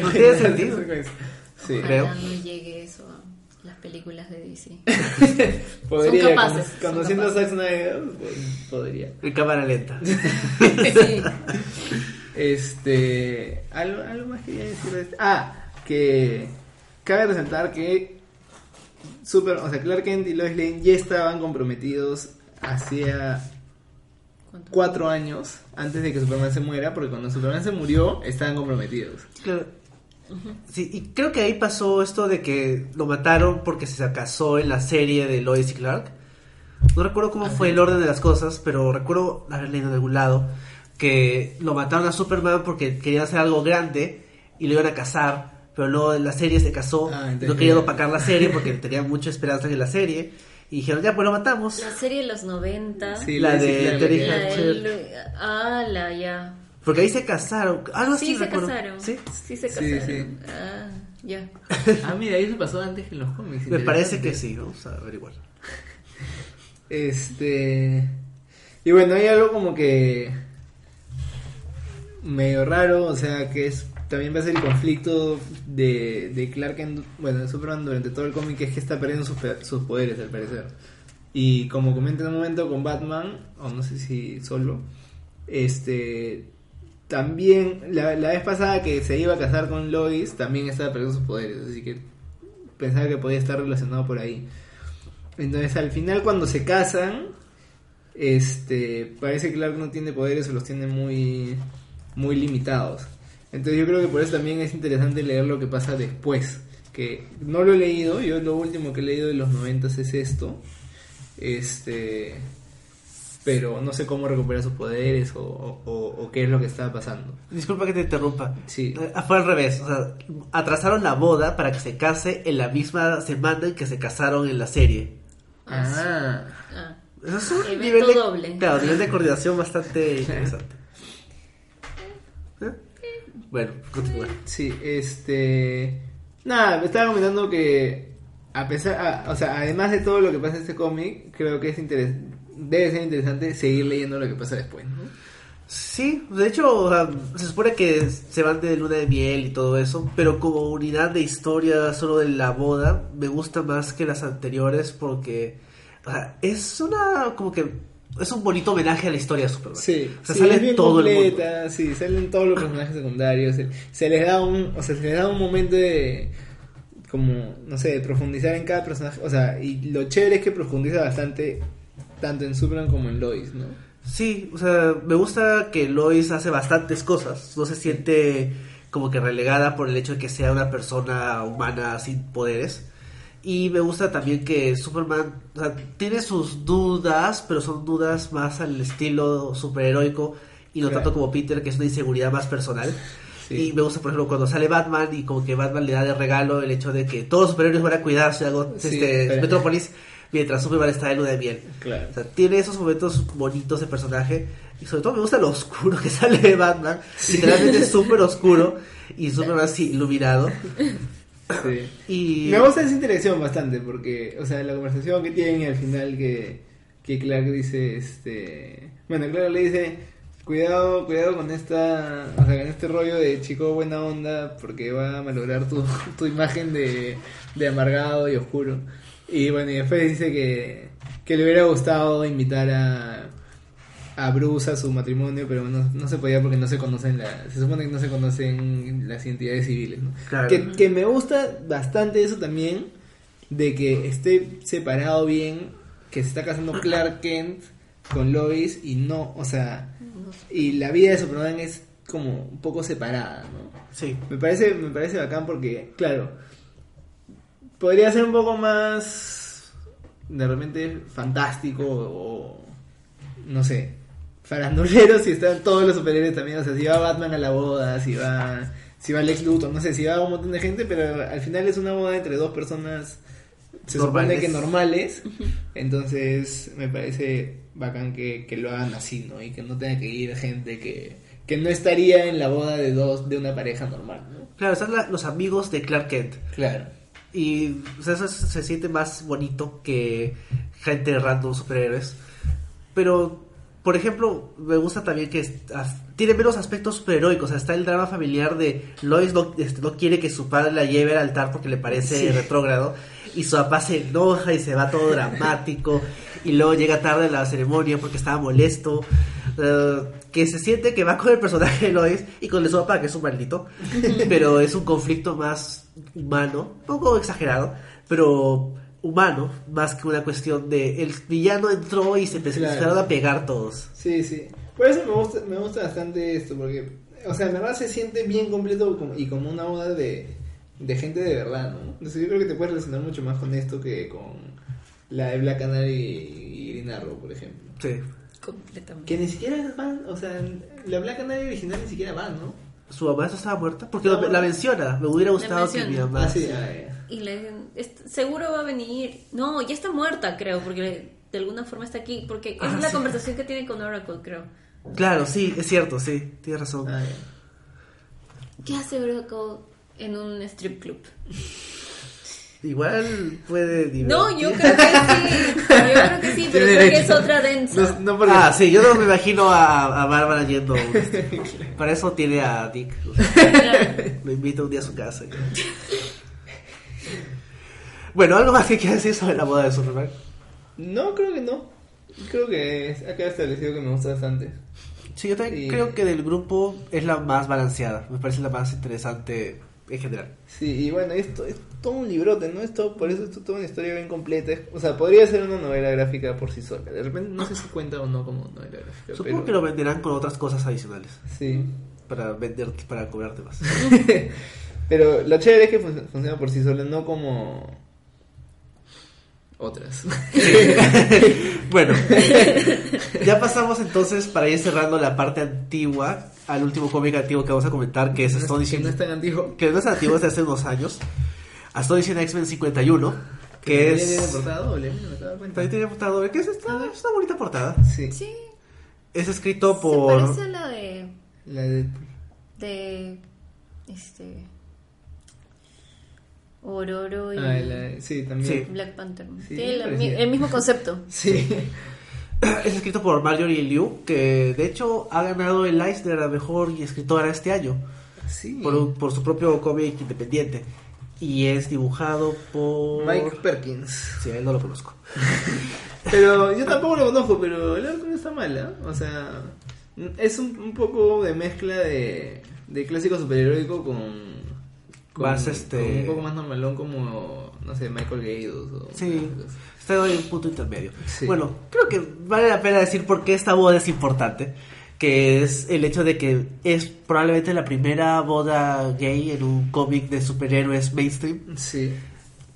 No tiene sentido. Sí. Creo. Ojalá no llegue eso a las películas de DC. Podría, Son capaces, cono- son conociendo a. Zack Snyder, pues, podría. en cámara lenta Sí. Este. Algo, algo más quería decir de este- Ah, que. Cabe resaltar que. Super, o sea, Clark Kent y Lois Lane ya estaban comprometidos hacía ¿Cuánto? cuatro años antes de que Superman se muera, porque cuando Superman se murió estaban comprometidos. Claro. Sí, y creo que ahí pasó esto de que lo mataron porque se casó en la serie de Lois y Clark. No recuerdo cómo fue el orden de las cosas, pero recuerdo haber leído en algún lado que lo mataron a Superman porque querían hacer algo grande y lo iban a casar, pero luego en la serie se casó, Ah, no querían opacar la serie porque tenían mucha esperanza en la serie y dijeron, ya, pues lo matamos. La serie de los 90. Sí, La Lois y de Clark, Terry La Hatcher. de- Ah, la ya. Porque ahí se casaron, algo así Sí, se recuerdo. casaron. ¿Sí? Sí, se Sí, casaron. sí. Ah, ya. Ah, mira, eso pasó antes que en los cómics. Me parece que sí, vamos a averiguar. Este. Y bueno, hay algo como que. medio raro, o sea, que es. También va a ser el conflicto de, de Clark Kent, bueno, de Superman durante todo el cómic, es que está perdiendo sus, pe- sus poderes, al parecer. Y como comenta en un momento con Batman, o no sé si solo, este. También, la, la vez pasada que se iba a casar con Lois, también estaba perdiendo sus poderes, así que pensaba que podía estar relacionado por ahí. Entonces al final cuando se casan, este parece que Clark no tiene poderes o los tiene muy muy limitados. Entonces yo creo que por eso también es interesante leer lo que pasa después. Que no lo he leído, yo lo último que he leído de los 90 es esto. Este pero no sé cómo recupera sus poderes o, o- o qué es lo que está pasando. Disculpa que te interrumpa. Sí. Eh, Fue al revés. O sea, atrasaron la boda para que se case en la misma semana en que se casaron en la serie. Ah, Ah. Eso es un Evento nivel de, doble. Claro, nivel de coordinación bastante interesante. ¿Eh? Bueno, continúa. sí, este... Nada, me estaba comentando que a pesar, a- o sea, además de todo lo que pasa en este cómic, creo que es interes- debe ser interesante seguir leyendo lo que pasa después, ¿no? Sí, de hecho, o sea, se supone que se van de luna de miel y todo eso, pero como unidad de historia solo de la boda, me gusta más que las anteriores porque o sea, es una, como que, es un bonito homenaje a la historia de Superman. Sí, o sea, sí, sale todo el mundo. completa, sí, salen todos los personajes secundarios, se, se les da un, o sea, se les da un momento de como, no sé, de profundizar en cada personaje, o sea, y lo chévere es que profundiza bastante tanto en Superman como en Lois, ¿no? Sí, o sea, me gusta que Lois hace bastantes cosas. No se siente como que relegada por el hecho de que sea una persona humana sin poderes. Y me gusta también que Superman o sea, tiene sus dudas, pero son dudas más al estilo superheroico y no Claro. tanto como Peter, que es una inseguridad más personal. Sí. Y me gusta, por ejemplo, cuando sale Batman y como que Batman le da de regalo el hecho de que todos los superhéroes van a cuidarse algo, Sí, este, pero- Metrópolis, mientras Superman está de luna de miel. Claro. O sea, tiene esos momentos bonitos de personaje. Y sobre todo me gusta lo oscuro que sale de Batman. Literalmente es súper oscuro. Y Superman así iluminado. Sí. Y. Me gusta esa interacción bastante porque, o sea, la conversación que tienen y al final que, que Clark dice, este, bueno, Clark le dice, cuidado, cuidado con esta, o sea, con este rollo de chico buena onda porque va a malograr tu, tu imagen de, de amargado y oscuro. Y bueno, y después dice que, que le hubiera gustado invitar a, a Bruce a su matrimonio, pero no, no se podía porque no se conocen la, se supone que no se conocen las identidades civiles, ¿no? Claro. Que, que me gusta bastante eso también, de que esté separado bien, que se está casando Clark Kent con Lois y no, o sea, y la vida de Superman es como un poco separada, ¿no? Sí. Me parece, me parece bacán porque, claro, podría ser un poco más de repente fantástico o no sé, farandulero si están todos los superhéroes también, o sea, si va Batman a la boda, si va si va Lex Luthor, no sé, si va un montón de gente, pero al final es una boda entre dos personas se supone que normales, entonces me parece bacán que, que lo hagan así, ¿no? Y que no tenga que ir gente que, que no estaría en la boda de dos de una pareja normal, ¿no? Claro, están la- los amigos de Clark Kent. Claro. Y o sea, eso es- se siente más bonito que gente random superhéroes. Pero, por ejemplo, me gusta también que tiene menos aspectos superheroicos. O sea, está el drama familiar de Lois no, este, no quiere que su padre la lleve al altar porque le parece Sí. retrógrado. Y su papá se enoja y se va todo dramático. y luego llega tarde a la ceremonia porque estaba molesto. Eh, que se siente que va con el personaje de Lois y con el su papá, que es un maldito. pero es un conflicto más humano, un poco exagerado, pero humano, más que una cuestión de el villano entró y se Claro. empezaron a pegar todos. Sí, sí. Por eso me gusta, me gusta bastante esto, porque, o sea, en verdad se siente bien completo como- y como una boda de, de gente de verdad, ¿no? Entonces yo creo que te puedes relacionar mucho más con esto que con la de Black Canary y Green Arrow, por ejemplo. Sí. Completamente. Que ni siquiera van, o sea, la Black Canary original ni siquiera van, ¿no? Su mamá estaba muerta porque No, la, la menciona. Me hubiera gustado que mi mamá. Ah, sí, ah, ya. Y le dicen, "Est- seguro va a venir. No, ya está muerta, creo, porque de alguna forma está aquí. Porque esa Ah, es la sí. conversación que tiene con Oracle, creo. Claro, sí, es cierto, sí, tienes razón. Ah, ya. ¿Qué hace Oracle en un strip club? Igual puede divertir. No, yo creo que sí. Yo creo que sí, pero creo que es otra densa. No, no porque... Ah, sí, yo no me imagino a, a Bárbara yendo. este, Para eso tiene a Dick. Claro. Lo invita un día a su casa. Bueno, algo más que quieras decir sobre la boda de Superman. No, creo que no. Creo que ha quedado establecido que me gusta bastante. Sí, yo también Y- creo que del grupo es la más balanceada. Me parece la más interesante en general. Sí, y bueno, esto es todo un librote, ¿no? Esto, por eso esto es toda una historia bien completa. O sea, podría ser una novela gráfica por sí sola. De repente no sé si cuenta o no como novela gráfica. Supongo pero... que lo venderán con otras cosas adicionales. Sí. Para vender, para cobrarte más. pero lo chévere es que fun- funciona por sí sola, no como... otras. bueno, ya pasamos entonces para ir cerrando la parte antigua al último cómic antiguo que vamos a comentar, que es No Astonishing. no es tan antiguo. que no es antiguo, es de hace unos años. Astonishing X-Men 51, que ¿Ya tiene es. portada doble. También tiene portada, que es esta, es una bonita portada. Sí. Sí, Es escrito se por. parece a la de, La de... de este Ororo y Ah, la... Sí, también. Sí. Black Panther. Sí, Tiene la- el mismo concepto. Sí. Es escrito por Marjorie Liu, que de hecho ha ganado el Eisner a mejor escritora este año. Sí. Por, su propio cómic independiente. Y es dibujado por. Mike Perkins. Sí, a él no lo conozco. Pero yo tampoco lo conozco, pero el arco no está mal, ¿ah? O sea, es un, un poco de mezcla de, de clásico superheroico con, con, Más, este- con un poco más normalón como, no sé, Michael Gaydos o... Sí, está en un punto intermedio. Sí. Bueno, creo que vale la pena decir por qué esta boda es importante. Que es el hecho de que es probablemente la primera boda gay en un cómic de superhéroes mainstream. Sí.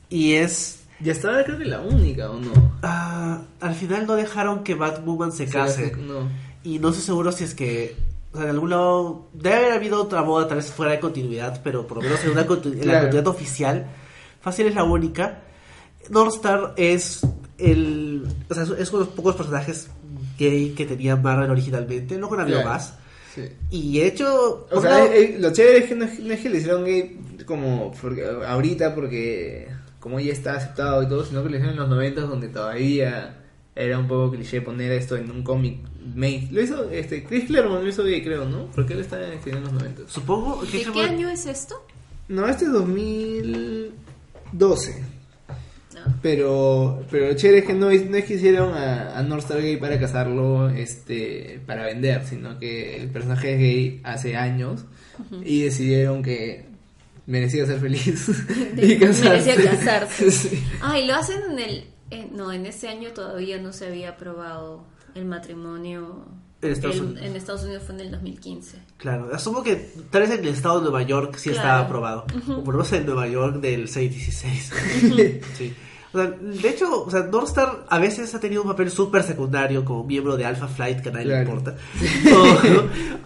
Y es. Y hasta ahora creo que la única, ¿o no? ah, al final no dejaron que Batwoman se Se case. No. Y no estoy seguro si es que. O sea, en algún lado. Debe haber habido otra boda, tal vez fuera de continuidad, pero por lo menos en, una continu- en la continuidad oficial. Fácil es la única. Northstar es el. O sea, es uno de los pocos personajes gay que tenía Marvel originalmente. Luego no había más. Sí. Y de hecho. O sea, eh, eh, lo chévere es que no, es no es que le hicieron gay como porque, ahorita porque como ya está aceptado y todo, sino que lo hicieron en los 90 donde todavía era un poco cliché poner esto en un cómic main. Lo hizo este Chris Claremont lo hizo gay, creo, ¿no? Porque él está escribiendo en los 90. supongo que ¿De qué año es esto? No, este es 2012. Pero, pero lo chévere es que no, es- no es que hicieron a, a Northstar gay para casarlo este, para vender, sino que el personaje es gay hace años y decidieron que merecía ser feliz y casarse. Merecía casarse. Sí. Ah, y lo hacen en el... eh, no, en ese año todavía no se había aprobado el matrimonio. En Estados El- Unidos. en Estados Unidos fue en el 2015. Claro, asumo que tal vez en el estado de Nueva York sí Claro. estaba aprobado. O por lo menos en Nueva York del 616. sí. O sea, de hecho, o sea, Northstar a veces ha tenido un papel súper secundario como miembro de Alpha Flight, que a nadie le importa. O, ¿no?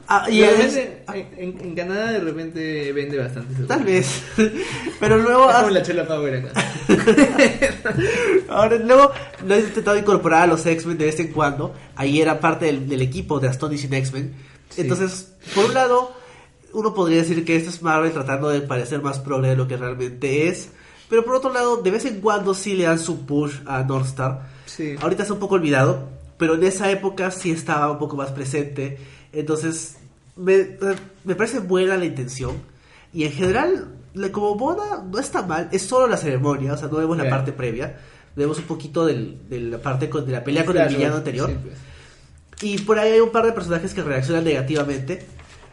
Ah, y a veces- en, en Canadá de repente vende bastante. tal vez. Pero luego... Es como la chela power acá. Ahora, luego lo he intentado incorporar a los X-Men de vez en cuando. Ahí era parte del, del equipo de Astonishing X-Men. Sí. Entonces, por un lado, uno podría decir que esto es Marvel tratando de parecer más progre de lo que realmente es. Pero por otro lado, de vez en cuando sí le dan su push a Northstar. Sí. Ahorita está un poco olvidado, pero en esa época sí estaba un poco más presente. Entonces, me, me parece buena la intención. Y en general, como boda no está mal, es solo la ceremonia, o sea, no vemos la parte previa. Vemos un poquito del- de la parte con- de la pelea con el villano anterior. sí, pues. Y por ahí hay un par de personajes que reaccionan negativamente.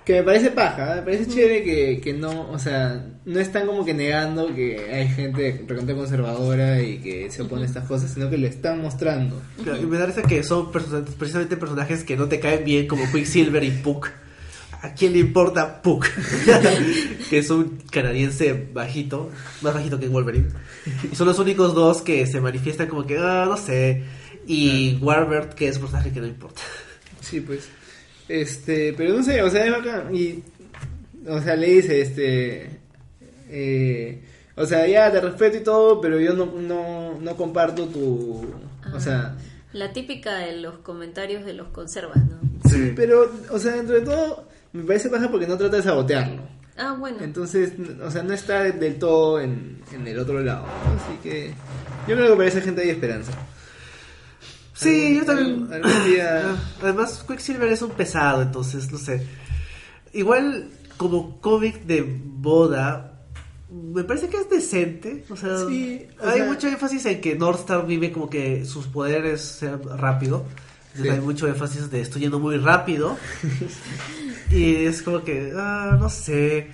Que me parece paja, ¿eh? me parece chévere que, que no, o sea, no están como que negando que hay gente recontra conservadora y que se opone a estas cosas, sino que lo están mostrando. Claro, Y me parece que son person- precisamente personajes que no te caen bien, como Quicksilver y Puck. ¿A quién le importa Puck? que es un canadiense bajito, más bajito que Wolverine. Y son los únicos dos que se manifiestan como que, ah, no sé. Y Warbird, que es un personaje que no importa. Sí, pues. Este, pero no sé, o sea, es bacán. Y, o sea, le dice, este. eh, o sea, ya te respeto y todo, pero yo no, no, no comparto tu. O sea. La típica de los comentarios de los conservas, ¿no? Sí, pero, o sea, dentro de todo, me parece paja porque no trata de sabotearlo. Ah, bueno. Entonces, o sea, no está del todo en, en el otro lado. ¿no? Así que yo creo que para esa gente hay esperanza. Sí, yo también. algún- algún día- Ah, Además, Quicksilver es un pesado, entonces, no sé. Igual, como cómic de boda, me parece que es decente. O sea, Sí, o hay sea- mucho énfasis en que Northstar vive como que sus poderes sean rápido. Entonces Sí. hay mucho énfasis de estoy yendo muy rápido. y es como que, ah, no sé.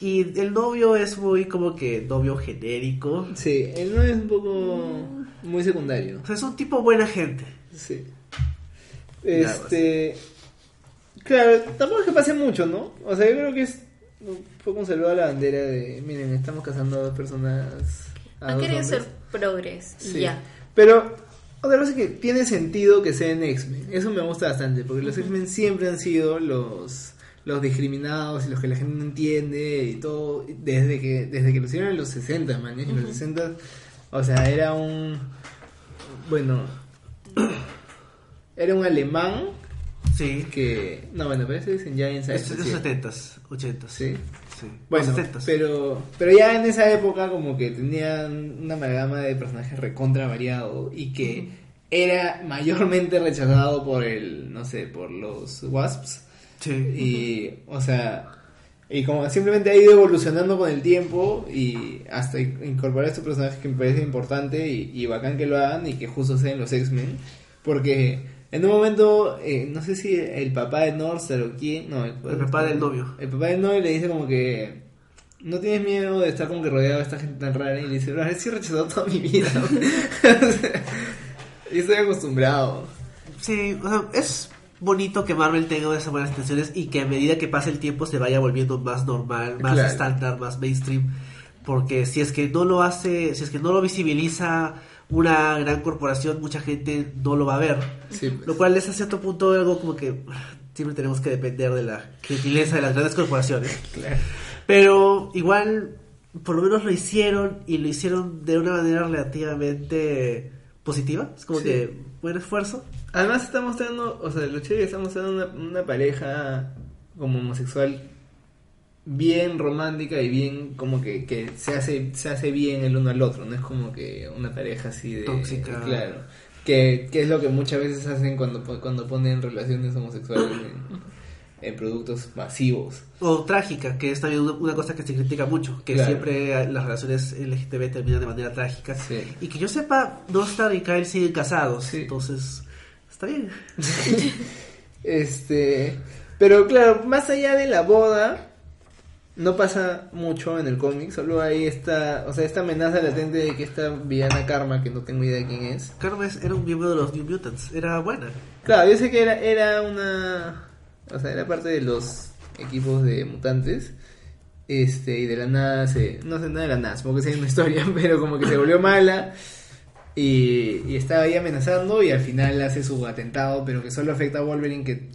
Y el novio es muy como que novio genérico. Sí, él no es un poco muy secundario. O sea, es un tipo buena gente. Sí. Nada Este. Claro, tampoco es que pase mucho, ¿no? O sea, yo creo que es un poco un saludo a la bandera de. Miren, estamos casando a dos personas. A Han dos querido hombres. ser progres Sí. ya. Pero otra cosa es que tiene sentido que sea en X-Men. Eso me gusta bastante, porque los X-Men siempre han sido los los discriminados y los que la gente no entiende y todo desde que desde que lo hicieron en los 60, man, en los 60, o sea, era un bueno, era un alemán Sí. que no, bueno, pero ese dicen ya en esa Es de los sí. 70s, 80s. Sí. Sí. Bueno, Los 70s. pero, pero ya en esa época como que tenían una amalgama de personajes recontra variado y que era mayormente rechazado por el, no sé, por los Wasps. Sí. Y, o sea, y como simplemente ha ido evolucionando con el tiempo y hasta incorporar estos personajes que me parece importante y, y bacán que lo hagan y que justo sean los X-Men. Porque en un momento, eh, no sé si el papá de Northstar o quién, no, El papá del novio. El papá del novio le dice como que no tienes miedo de estar como que rodeado de esta gente tan rara y le dice, sí he rechazado toda mi vida. Y estoy acostumbrado. Sí, o sea, es bonito que Marvel tenga esas buenas intenciones y que a medida que pase el tiempo se vaya volviendo más normal, más Claro. estándar, más mainstream. Porque si es que no lo hace, si es que no lo visibiliza una gran corporación, mucha gente no lo va a ver. Sí, pues. Lo cual es a cierto punto algo como que siempre tenemos que depender de la gentileza de las grandes corporaciones. Claro. Pero igual, por lo menos lo hicieron y lo hicieron de una manera relativamente positiva. Es como Sí. que buen esfuerzo. Además está mostrando, o sea, lo chévere está mostrando una, una pareja como homosexual bien romántica y bien como que, que se hace se hace bien el uno al otro, no es como que una pareja así de Tóxica. claro, que, que es lo que muchas veces hacen cuando cuando ponen relaciones homosexuales en, en productos masivos. O trágica, que es también una, una cosa que se critica mucho, que Claro. siempre las relaciones LGTB terminan de manera trágica. Sí. Y que yo sepa, Nostar y Kyle siguen casados, Sí. entonces está bien. Este, pero claro, más allá de la boda, no pasa mucho en el cómic, solo hay esta, o sea, esta amenaza latente de que esta villana Karma, que no tengo idea de quién es. Carmes era un miembro de los New Mutants, era buena. Claro, yo sé que era, era una, o sea, era parte de los equipos de mutantes. Este, y de la nada se, no sé nada de la nada, supongo que sea una historia, pero como que se volvió mala. Y, y estaba ahí amenazando y al final hace su atentado, pero que solo afecta a Wolverine que,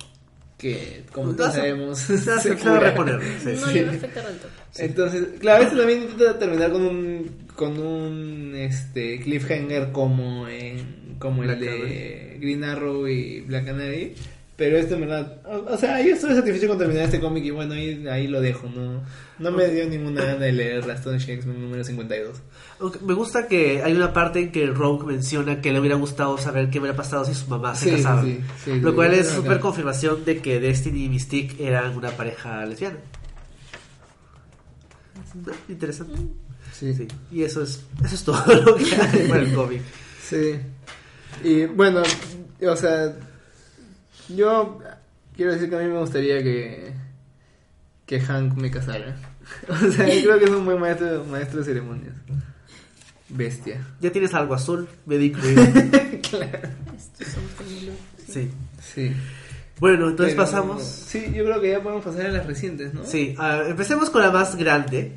que como todos sabemos, se a cura. sí. No Sí. a todo. Entonces, claro, esto también intenta terminar con un con un este cliffhanger como en como el de Green Arrow y Black Canary, pero esto en verdad, o, o sea, yo estoy satisfecho con terminar este cómic y bueno, ahí, ahí lo dejo, no no me dio ninguna gana de leer la Astonishing X-Men número 52. Aunque Me gusta que hay una parte en que Rogue menciona que le hubiera gustado saber qué hubiera pasado si su mamá se Sí, casaba. sí, sí, lo sí, cual es súper confirmación de que Destiny y Mystique eran una pareja lesbiana. Interesante. Sí, Sí. Y eso es, eso es todo lo que hay para el cómic. Sí. Y bueno, o sea, yo quiero decir que a mí me gustaría que que Hank me casara. O sea, yo creo que es un buen maestro, maestro de ceremonias. Bestia. Ya tienes algo azul. Estos son como los- Sí. Sí. Bueno, entonces Pero, pasamos. Sí, yo creo que ya podemos pasar a las recientes, ¿no? Sí, ah, empecemos con la más grande.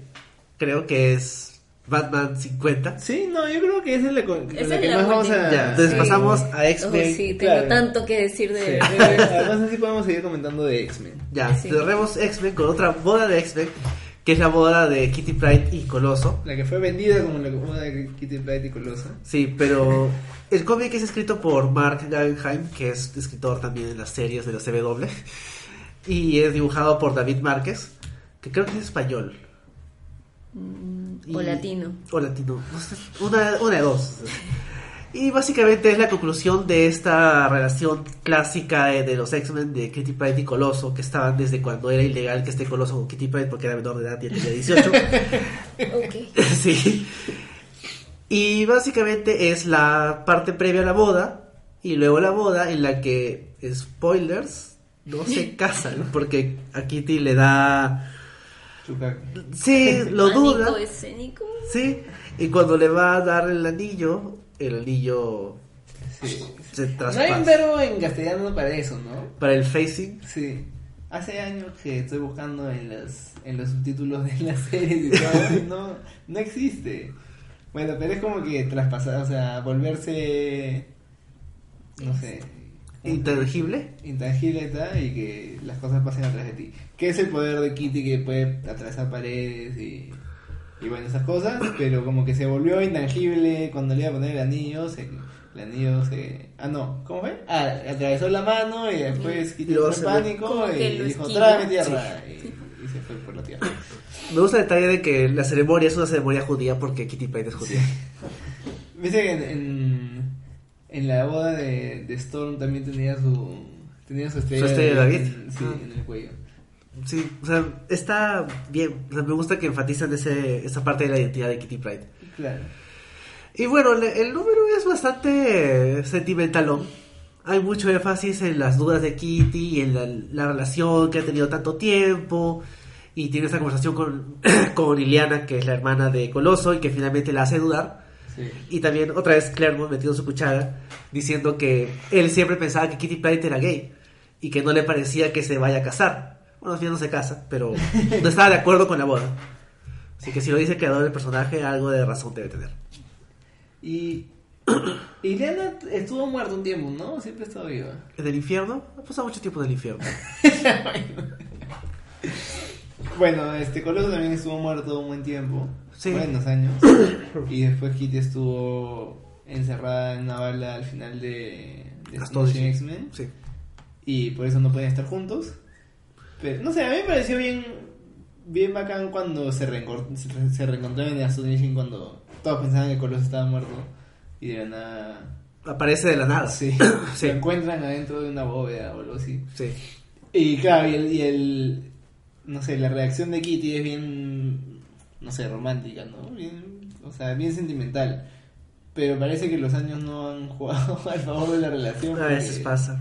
Creo que es Batman 50. Sí, no, yo creo que esa es la, con, con Esa la es que la más vamos a... Ya, entonces Sí. pasamos a Oh, X-Men. sí, tengo claro. tanto que decir Sí. de... Además así podemos seguir comentando de X-Men. Ya, Sí. cerremos X-Men con otra boda de X-Men, que es la boda de Kitty Pryde y Coloso. La que fue vendida como la boda de Kitty Pryde y Colosa. Sí, pero el cómic es escrito por Mark Guggenheim, que es escritor también en las series de la CW, y es dibujado por David Márquez, que creo que es español. Mm, Y- O latino. O latino, una, una de dos. Y básicamente es la conclusión de esta relación clásica de, de los X-Men de Kitty Pryde y Coloso, que estaban desde cuando era ilegal que esté Coloso con Kitty Pryde porque era menor de edad y tenía 18. Ok. sí. Y básicamente es la parte previa a la boda y luego la boda en la que, spoilers, no se casan porque a Kitty le da... Sí, lo duda. escénico. Sí, y cuando le va a dar el anillo, el anillo Sí. se No hay un traspasa. verbo en castellano para eso, ¿no? Para el facing, Sí. Hace años que estoy buscando en los, en los subtítulos de las series y todo, no, no existe. Bueno, pero es como que traspasar, o sea, volverse. No sé. Intangible. Intangible y tal, y que las cosas pasen atrás de ti. Que es el poder de Kitty que puede atravesar paredes y. Y bueno, esas cosas, pero como que se volvió intangible cuando le iba a poner el anillo, se, el anillo se... Ah, no, ¿cómo fue? Ah, atravesó la mano y después Kitty ve- pánico que y dijo, tráeme tierra. Y, y se fue por la tierra. Me gusta el detalle de que la ceremonia es una ceremonia judía porque Kitty Pryde es judía. Viste que en, en, en la boda de, de Storm también tenía su tenía su estrella, ¿Su estrella de David? en- sí, Ah. en el cuello. Sí, o sea, está bien. O sea, me gusta que enfatizan ese, esa parte de la identidad de Kitty Pryde. Claro. Y bueno, le- el número es bastante sentimentalón. Hay mucho énfasis en las dudas de Kitty y en la, la relación que ha tenido tanto tiempo. Y tiene esta conversación con, con Iliana, que es la hermana de Coloso, y que finalmente la hace dudar. Sí. Y también otra vez Claremont metiendo su cuchara, diciendo que él siempre pensaba que Kitty Pryde era gay y que no le parecía que se vaya a casar. Bueno, al final no se casa, pero no estaba de acuerdo con la boda. Así que si lo dice el creador del personaje, algo de razón debe tener. Y y Lena estuvo muerta un tiempo, ¿no? Siempre ha estado viva. ¿En el infierno? Ha pasado mucho tiempo en el infierno. Bueno, este Coloso también estuvo muerto un buen tiempo, Sí. buenos años. y después Kitty estuvo encerrada en una bala al final de, de X-Men. Sí. y por eso no pueden estar juntos. Pero, no sé, a mí me pareció bien bien bacán cuando se, reencor- se re- se reencontraron en Astonishing cuando todos pensaban que Coloso estaba muerto y de la nada Aparece de la nada. sí, Sí. se encuentran adentro de una bóveda o algo así. Sí. Y claro, y el, y el no sé, la reacción de Kitty es bien no sé, romántica, ¿no? Bien, o sea, bien sentimental. Pero parece que los años no han jugado al favor de la relación. A veces porque- pasa.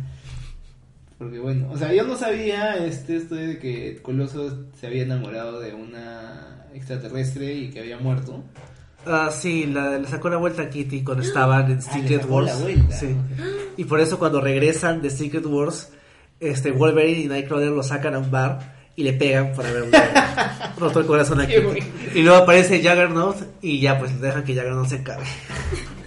porque bueno, o sea, yo no sabía este esto de que Coloso se había enamorado de una extraterrestre y que había muerto. Ah, sí, la, le sacó la vuelta a Kitty cuando estaban en Ah, Secret Wars. vuelta. Sí. Y por eso cuando regresan de Secret Wars, este Wolverine y Nightcrawler lo sacan a un bar y le pegan por haberle roto el corazón a Qué Kitty. bueno. Y luego aparece Juggernaut y ya pues dejan que Juggernaut se encargue.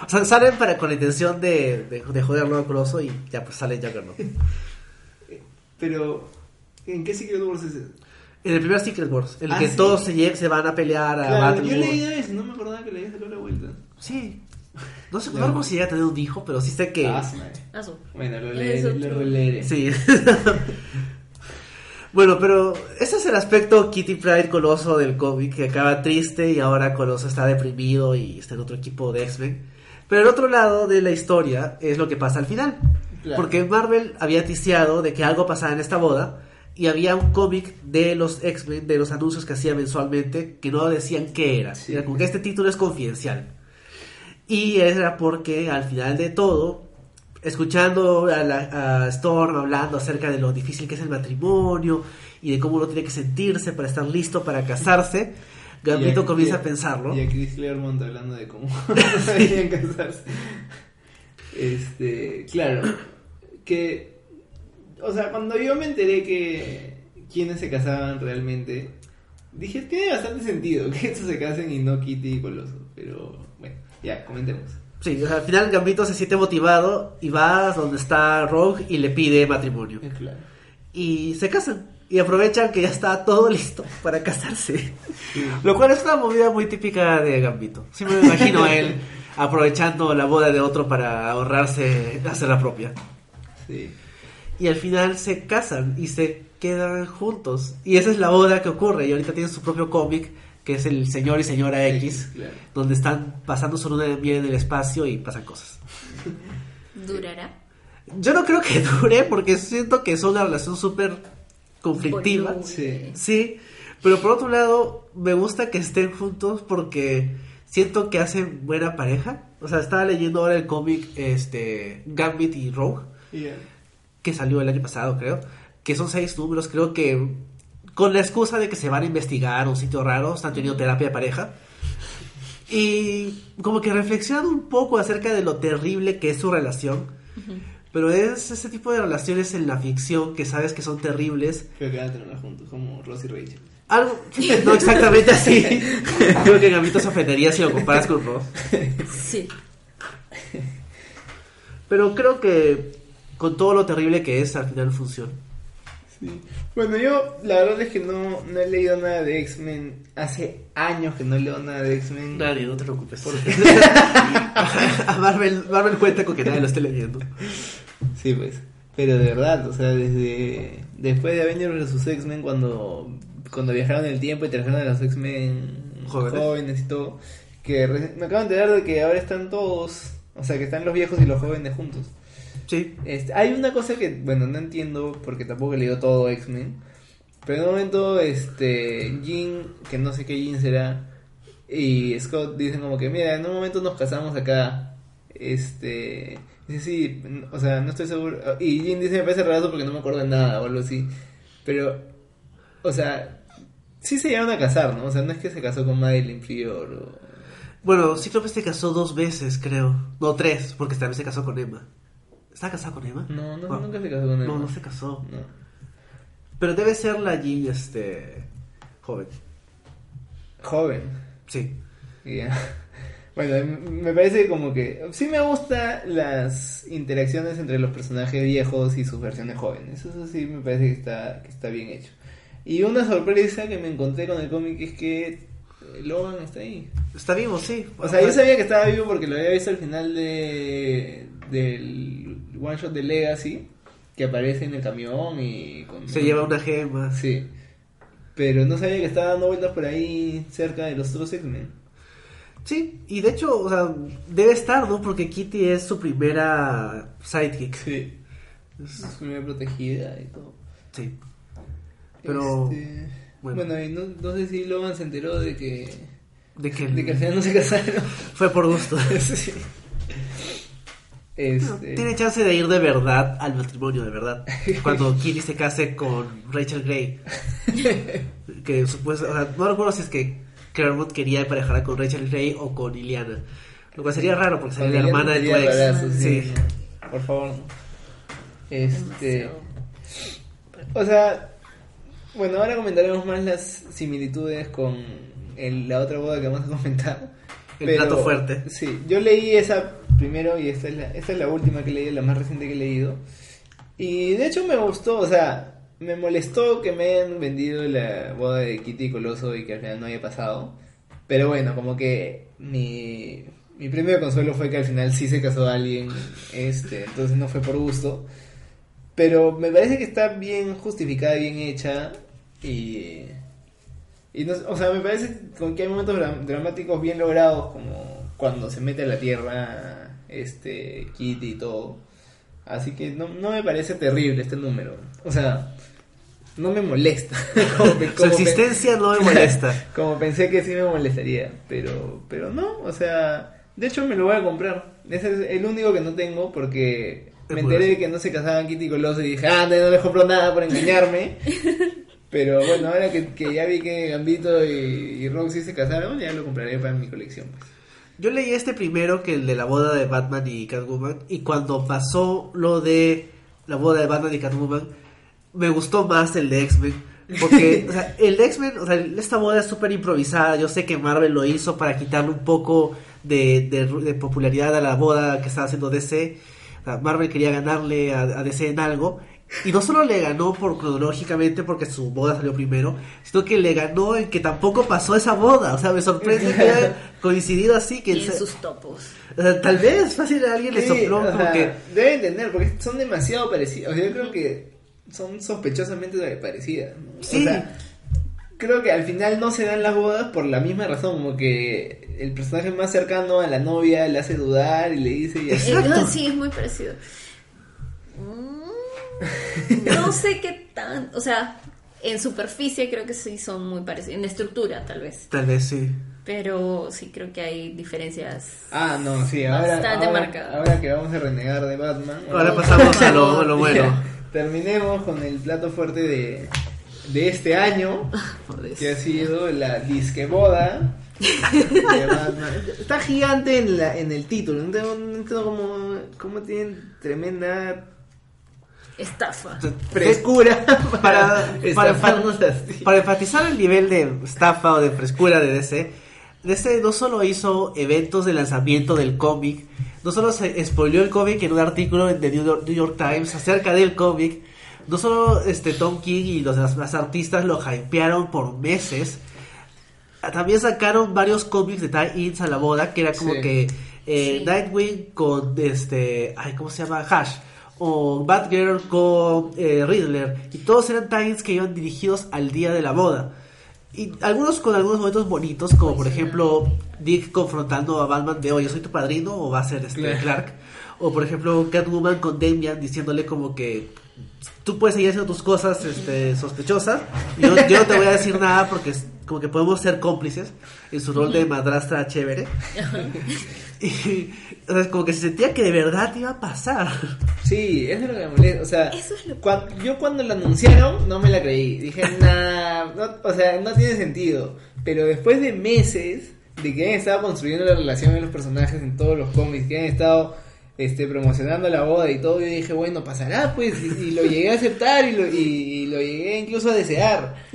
O sea, salen para con la intención de, de, de joderlo a Coloso y ya pues sale Juggernaut. Pero, ¿en qué Secret Wars es ese? En el primer Secret Wars, en el Ah, que ¿sí? todos se, se van a pelear a Claro, yo leí eso, no me acordaba que le había sacado la vuelta. Sí. No sé Ya. no recuerdo si llega a tener un hijo, pero sí sé que... Ah. Azul. Bueno, lo leeré, lo releeré. Sí. bueno, pero ese es el aspecto Kitty Pride Coloso del cómic, que acaba triste y ahora Coloso está deprimido y está en otro equipo de X-Men. Pero el otro lado de la historia es lo que pasa al final. Claro. Porque Marvel había ticiado de que algo pasaba en esta boda y había un cómic de los X-Men, de los anuncios que hacía mensualmente, que no decían qué era. Sí. Era como que este título es confidencial. Y era porque al final de todo, escuchando a, la- a Storm hablando acerca de lo difícil que es el matrimonio y de cómo uno tiene que sentirse para estar listo para casarse, Gambito a- comienza a pensarlo. Y a Chris Claremont hablando de cómo deberían casarse. Este, claro, que, o sea, cuando yo me enteré que quienes se casaban realmente, dije, tiene bastante sentido que estos se casen y no Kitty y Coloso, pero bueno, ya, comentemos. Sí, o sea, al final Gambito se siente motivado y va donde está Rogue y le pide matrimonio. Claro. Y se casan. Y aprovechan que ya está todo listo para casarse. Sí. Lo cual es una movida muy típica de Gambito. Sí me imagino a él aprovechando la boda de otro para ahorrarse hacer la propia. Sí. Y al final se casan y se quedan juntos. Y esa es la boda que ocurre. Y ahorita tienen su propio cómic, que es el Señor y Señora X, claro. donde están pasando su luna de miel en el espacio y pasan cosas. ¿Durará? Yo no creo que dure porque siento que es una relación súper conflictiva. Sí. Sí, pero por otro lado, me gusta que estén juntos porque siento que hacen buena pareja. O sea, estaba leyendo ahora el cómic este, Gambit y Rogue, que salió el año pasado, creo. Que son seis números, creo que con la excusa de que se van a investigar un sitio raro, están teniendo terapia de pareja. Y como que reflexionan un poco acerca de lo terrible que es su relación. Pero es ese tipo de relaciones en la ficción que sabes que son terribles Creo que van a terminar juntos, como Ross y Rachel. Algo, no exactamente así. Creo que Gambito se ofendería si lo comparas con Ross. Sí. Pero creo que con todo lo terrible que es, al final funciona. Sí. Bueno, yo la verdad es que no, no he leído nada de X-Men. Hace años que no leo nada de X-Men. Nadie, no te preocupes. A Marvel, Marvel cuenta con que nadie lo esté leyendo. Sí, pues. Pero de verdad, o sea, desde después de Avengers vs. X-Men, cuando, cuando viajaron el tiempo y trajeron a los X-Men Jóvenes. jóvenes. y todo, que me acabo de enterar de que ahora están todos, o sea, que están los viejos y los jóvenes juntos. Sí. Este, hay una cosa que, bueno, no entiendo porque tampoco he todo X-Men. Pero en un momento, este, Jean, que no sé qué Jean será, y Scott dicen como que, mira, en un momento nos casamos acá. Este, dice, sí, o sea, no estoy seguro. Y Jean dice, me parece raro porque no me acuerdo de nada o algo así. Pero, o sea, sí se llegaron a casar, ¿no? O sea, no es que se casó con Madeline Prior o... Bueno, Cíclope se casó dos veces, creo. No, tres, porque también se casó con Emma. ¿Está casado con Emma? No, no, nunca se casó con él. No, no se casó. No. Pero debe ser la Jean, este... Joven. Joven. Sí. Bueno, me parece como que sí me gusta las interacciones entre los personajes viejos y sus versiones jóvenes. Eso sí me parece que está, que está bien hecho. Y una sorpresa que me encontré con el cómic es que eh, Logan está ahí. Está vivo, sí. O sea, yo sabía que estaba vivo porque lo había visto al final de del one shot de Legacy, que aparece en el camión y con Se lleva una gema. Sí. Pero no sabía que estaba dando vueltas por ahí cerca de los otros X-Men. Sí, y de hecho, o sea, debe estar, ¿no? Porque Kitty es su primera sidekick. Sí. Es su primera protegida y todo. Sí. Pero, Este, bueno. bueno, y no, no sé si Logan se enteró de que, De que, de que al final no se casaron. fue por gusto. Sí. Este, Tiene chance de ir de verdad al matrimonio, de verdad. Cuando Kitty se case con Rachel Gray. que supuesto, o sea, no recuerdo si es que Claremont quería emparejarla con Rachel Gray o con Iliana. Lo cual sería raro porque sería la hermana de tu ex. Sí. sí. Por favor. Este. Demasiado. O sea, bueno, ahora comentaremos más las similitudes con el- la otra boda que vamos a comentar. El plato fuerte. Sí, yo leí esa primero y esta es, la, esta es la última que leí, la más reciente que he leído. Y de hecho me gustó, o sea, me molestó que me hayan vendido la boda de Kitty y Coloso y que al final no haya pasado. Pero bueno, como que mi, mi premio de consuelo fue que al final sí se casó alguien, este, entonces no fue por gusto. Pero me parece que está bien justificada, bien hecha y... y no- o sea, me parece con que hay momentos dra- dramáticos bien logrados, como cuando se mete a la tierra este Kitty y todo. Así que no, no me parece terrible este número. O sea, no me molesta. como, Su existencia no me molesta. como pensé que sí me molestaría, pero pero no, o sea, de hecho me lo voy a comprar. Ese es el único que no tengo porque me enteré de que no se casaban Kitty y Coloso y dije, ah, no, no les compro nada por engañarme. pero bueno, ahora que, que ya vi que Gambito y, y Roxy se casaron, ya lo compraré para mi colección. Pues. Yo leí este primero que el de la boda de Batman y Catwoman. Y cuando pasó lo de la boda de Batman y Catwoman, me gustó más el de X-Men. Porque, o sea, el de X-Men, o sea, esta boda es súper improvisada. Yo sé que Marvel lo hizo para quitarle un poco de, de- de popularidad a la boda que estaba haciendo DC. O sea, Marvel quería ganarle a, a DC en algo. Y no solo le ganó por cronológicamente porque su boda salió primero, sino que le ganó en que tampoco pasó esa boda. O sea, me sorprende que haya coincidido así. Que Y en se- sus topos. o sea, tal vez fácil a alguien le Sí, sopló o como sea, que Debe entender, porque son demasiado parecidos. O sea, yo creo que son sospechosamente parecidas. ¿no? Sí. O sea, creo que al final no se dan las bodas por la misma razón, como que el personaje más cercano a la novia le hace dudar y le dice y así. Exacto. Eh, sí, es muy parecido. Mm, No sé qué tan. O sea, en superficie creo que sí son muy parecidos. En estructura, tal vez. tal vez sí. Pero sí creo que hay diferencias. Ah, no, sí, ahora, Bastante ahora, ahora que vamos a renegar de Batman. Ahora vamos- pasamos a lo, a lo bueno. Ya, terminemos con el plato fuerte de, de este año, que ha sido la disqueboda de Batman. Está gigante en, la, en el título, no entiendo, no entiendo cómo, cómo tienen tremenda estafa. Frescura para, para, estafarnos para- así. para enfatizar el nivel de estafa o de frescura de DC, DC no solo hizo eventos de lanzamiento del cómic, no solo se spoileó el cómic en un artículo de New York, New York Times acerca del cómic, no solo este Tom King y los demás artistas lo hypearon por meses, también sacaron varios cómics de tie-ins a la boda, que era como Sí. que eh, Sí. Nightwing con este, ay, ¿cómo se llama? Hash. O Batgirl con eh, Riddler. Y todos eran tie-ins que iban dirigidos al día de la boda. Y algunos con algunos momentos bonitos, como por ejemplo Dick confrontando a Batman de, oye, ¿yo soy tu padrino o va a ser este Claro. Clark? O por ejemplo Catwoman con Damian diciéndole como que tú puedes seguir haciendo tus cosas este, sospechosas. Yo, yo no te voy a decir nada porque como que podemos ser cómplices en su rol de madrastra chévere. Y, o sea, es como que se sentía que de verdad iba a pasar. Sí, eso es lo que me molesta. O sea, Eso es lo- cuan- yo cuando lo anunciaron no me la creí. Dije, nah, no, o sea, no tiene sentido. Pero después de meses de que han estado construyendo la relación de los personajes en todos los cómics, que han estado este, promocionando la boda y todo, yo dije, bueno, pasará, pues. Y, y lo llegué a aceptar y lo, y, y lo llegué incluso a desear.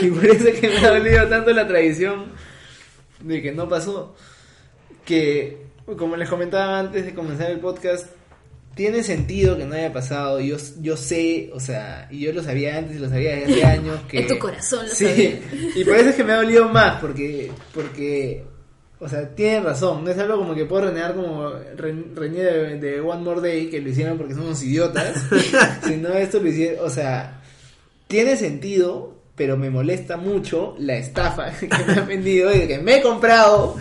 y por eso es que me ha dolido tanto la tradición de que no pasó. Que, como les comentaba antes de comenzar el podcast, tiene sentido que no haya pasado. Yo, yo sé, o sea, y yo lo sabía antes y lo sabía desde hace años que. En tu corazón lo sí, sabía. Y por eso es que me ha dolido más, porque. porque o sea, tiene razón. No es algo como que puedo renegar como re- reñé de, de One More Day, que lo hicieron porque son unos idiotas. sino esto lo hicieron. O sea, tiene sentido. Pero me molesta mucho la estafa que me han vendido y que me he comprado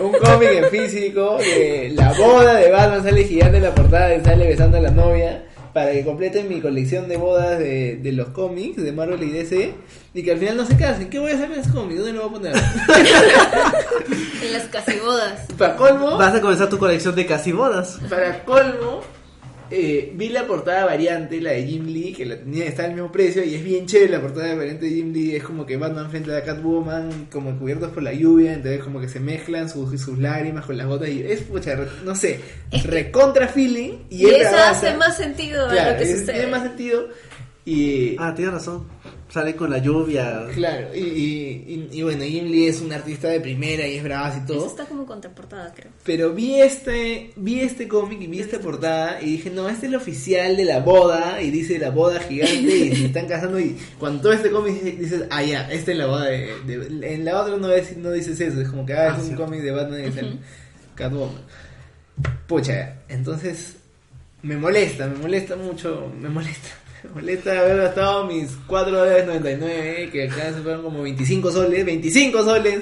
un cómic en físico de la boda de Batman, sale gigante en la portada y sale besando a la novia para que completen mi colección de bodas de, de los cómics de Marvel y DC y que al final no se casen. ¿Qué voy a hacer con ese cómic? ¿Dónde lo voy a poner? En las casi bodas. para colmo, Vas a comenzar tu colección de casi bodas. para colmo, eh, vi la portada variante, la de Jim Lee, que la tenía, está al mismo precio y es bien chévere la portada variante de Jim Lee. Es como que Batman frente a Catwoman, como cubiertos por la lluvia, entonces como que se mezclan sus, sus lágrimas con las gotas y es, pucha, no sé, recontra feeling. Y, Y, eso hace más sentido a Claro, lo que es- sucede. tiene más sentido. Y, Ah, tienes razón. Salen con la lluvia. claro, y, y, y- y bueno, Jim Lee es un artista de primera y es bravazo y Eso todo. está como contraportada, creo. Pero vi este, vi este cómic y vi esta portada y dije, no, este es el oficial de la boda y dice la boda gigante y se están casando y cuando todo este cómic dice- dices, ah ya, esta es la boda de, de- en la otra no, es- no dices eso, es como que ah, Ah, es un sí. cómic de Batman y sale Catwoman. Pucha, entonces me molesta, me molesta mucho, me molesta. Molesta haber gastado mis 4 dólares 99, que acá se fueron como 25 soles, 25 soles.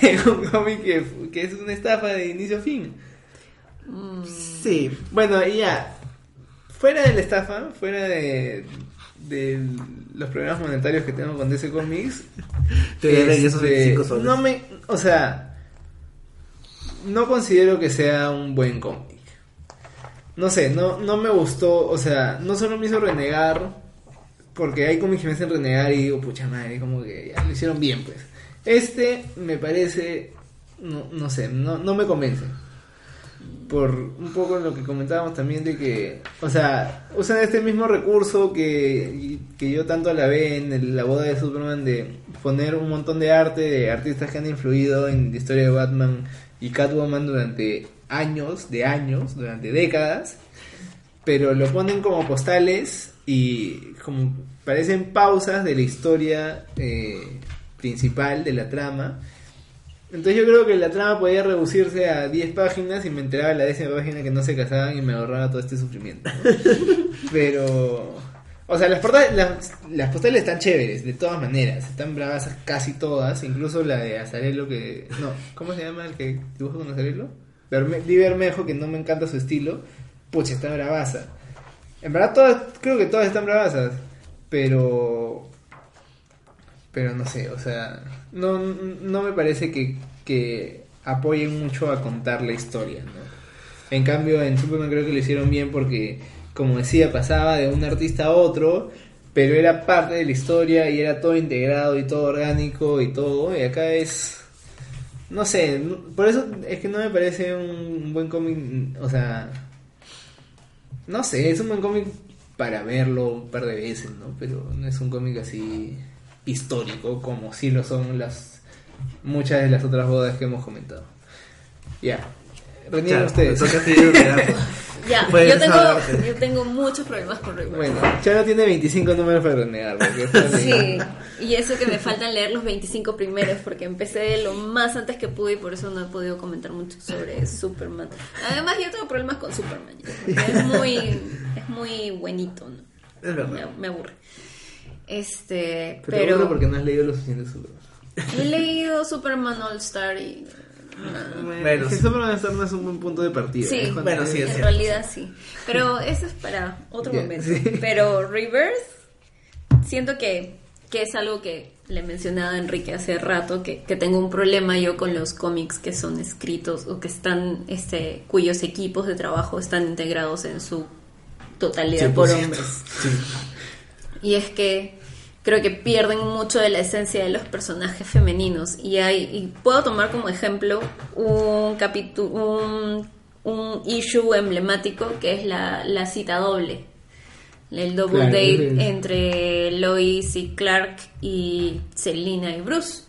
en un cómic que, que es una estafa de inicio a fin. Sí. Bueno, y ya, fuera de la estafa, fuera de, de los problemas monetarios que tengo con DC Comics, Te esos este, 25 soles. No me, o sea, no considero que sea un buen cómic. No sé, no, no me gustó, o sea, no solo me hizo renegar, porque hay cómics que me hacen renegar y digo, pucha madre, como que ya lo hicieron bien, pues. Este me parece, no, no sé, no, no me convence. Por un poco lo que comentábamos también de que, o sea, usan este mismo recurso que, que yo tanto alabé en el- la boda de Superman de poner un montón de arte de artistas que han influido en la historia de Batman y Catwoman durante años, de años, durante décadas, pero lo ponen como postales y como parecen pausas de la historia eh, principal de la trama. Entonces yo creo que la trama podía reducirse a 10 páginas y me enteraba en la décima página que no se casaban y me ahorraba todo este sufrimiento. ¿no? Pero... O sea, las, portales, las, las postales están chéveres, de todas maneras. Están bravas casi todas. Incluso la de Azarelo que... No, ¿cómo se llama el que dibuja con Azarelo? Di Bermejo, que no me encanta su estilo. Pucha, está bravaza. En verdad todas, creo que todas están bravazas. Pero... Pero no sé, o sea, no, no me parece que, que apoyen mucho a contar la historia, ¿no? En cambio, en Superman creo que lo hicieron bien porque, como decía, pasaba de un artista a otro, pero era parte de la historia y era todo integrado y todo orgánico y todo, y acá es... No sé, por eso es que no me parece un buen cómic, o sea... no sé, es un buen cómic para verlo un par de veces, ¿no? Pero no es un cómic así histórico como sí lo son las muchas de las otras bodas que hemos comentado. Ya. Ya, ustedes. Ya, yo tengo, yo tengo muchos problemas con Reverse. Bueno, Chano tiene 25 números para renegar. Sí, y eso que me faltan leer los 25 primeros porque empecé lo más antes que pude y por eso no he podido comentar mucho sobre Superman. Además yo tengo problemas con Superman, es muy es muy buenito, ¿no? Es verdad. Me, me aburre. Este, Pero, te aburre pero porque no has leído lo suficiente sobre he leído Superman All Star y Bueno, sí. Star no es un buen punto de partida. Sí, es cuando- bueno, sí, es en cierto. realidad sí. Pero eso es para otro momento. sí. Pero Reverse, siento que, que es algo que le mencionaba a Enrique hace rato, que, que tengo un problema yo con los cómics que son escritos o que están, este, cuyos equipos de trabajo están integrados en su totalidad por 100%. hombres. Y es que creo que pierden mucho de la esencia de los personajes femeninos. Y hay, y puedo tomar como ejemplo un capítulo, un, un issue emblemático que es la, la cita doble. El double Claro, date entre Lois y Clark y Selina y Bruce.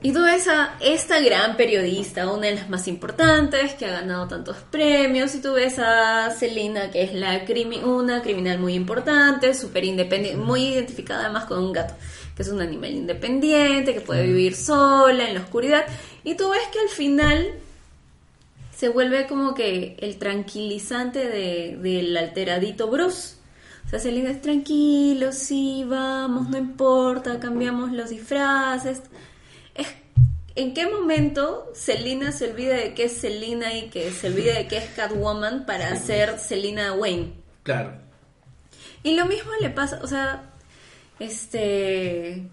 Y tú ves a esta gran periodista, una de las más importantes, que ha ganado tantos premios, y tú ves a Selina, que es la crimi- una criminal muy importante, súper independiente, muy identificada además con un gato, que es un animal independiente, que puede vivir sola en la oscuridad, y tú ves que al final se vuelve como que el tranquilizante de- del alteradito Bruce. O sea, Selina es tranquilo, sí, vamos, no importa, cambiamos los disfraces. Es, ¿En qué momento Selina se olvida de que es Selina y que se olvida de que es Catwoman para ser Selina Wayne? Claro. Y lo mismo le pasa, o sea, este.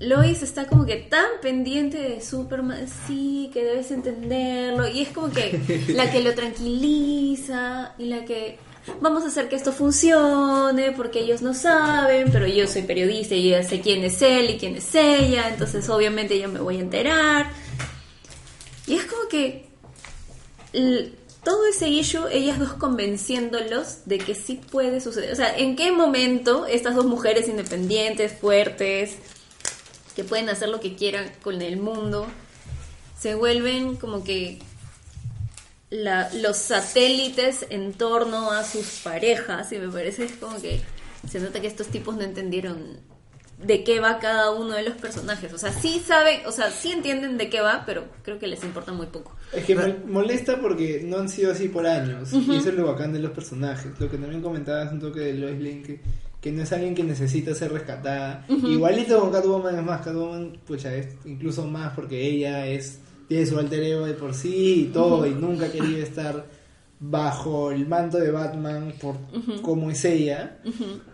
Lois está como que tan pendiente de Superman, sí, que debes entenderlo, y es como que la que lo tranquiliza y la que vamos a hacer que esto funcione porque ellos no saben, pero yo soy periodista y ya sé quién es él y quién es ella, entonces obviamente yo me voy a enterar. Y es como que todo ese issue, ellas dos convenciéndolos de que sí puede suceder. O sea, ¿en qué momento estas dos mujeres independientes, fuertes, que pueden hacer lo que quieran con el mundo, se vuelven como que la- los satélites en torno a sus parejas? Y me parece como que se nota que estos tipos no entendieron de qué va cada uno de los personajes. O sea, sí saben, o sea, sí entienden de qué va, pero creo que les importa muy poco. Es que mol- molesta porque no han sido así por años. Y eso es lo bacán de los personajes. Lo que también comentabas un toque de Lois Lane, que, que no es alguien que necesita ser rescatada. Igualito con Catwoman, es más, Catwoman, pucha, es incluso más porque ella es tiene su alter ego de por sí y todo, y nunca querido estar bajo el manto de Batman por cómo es ella.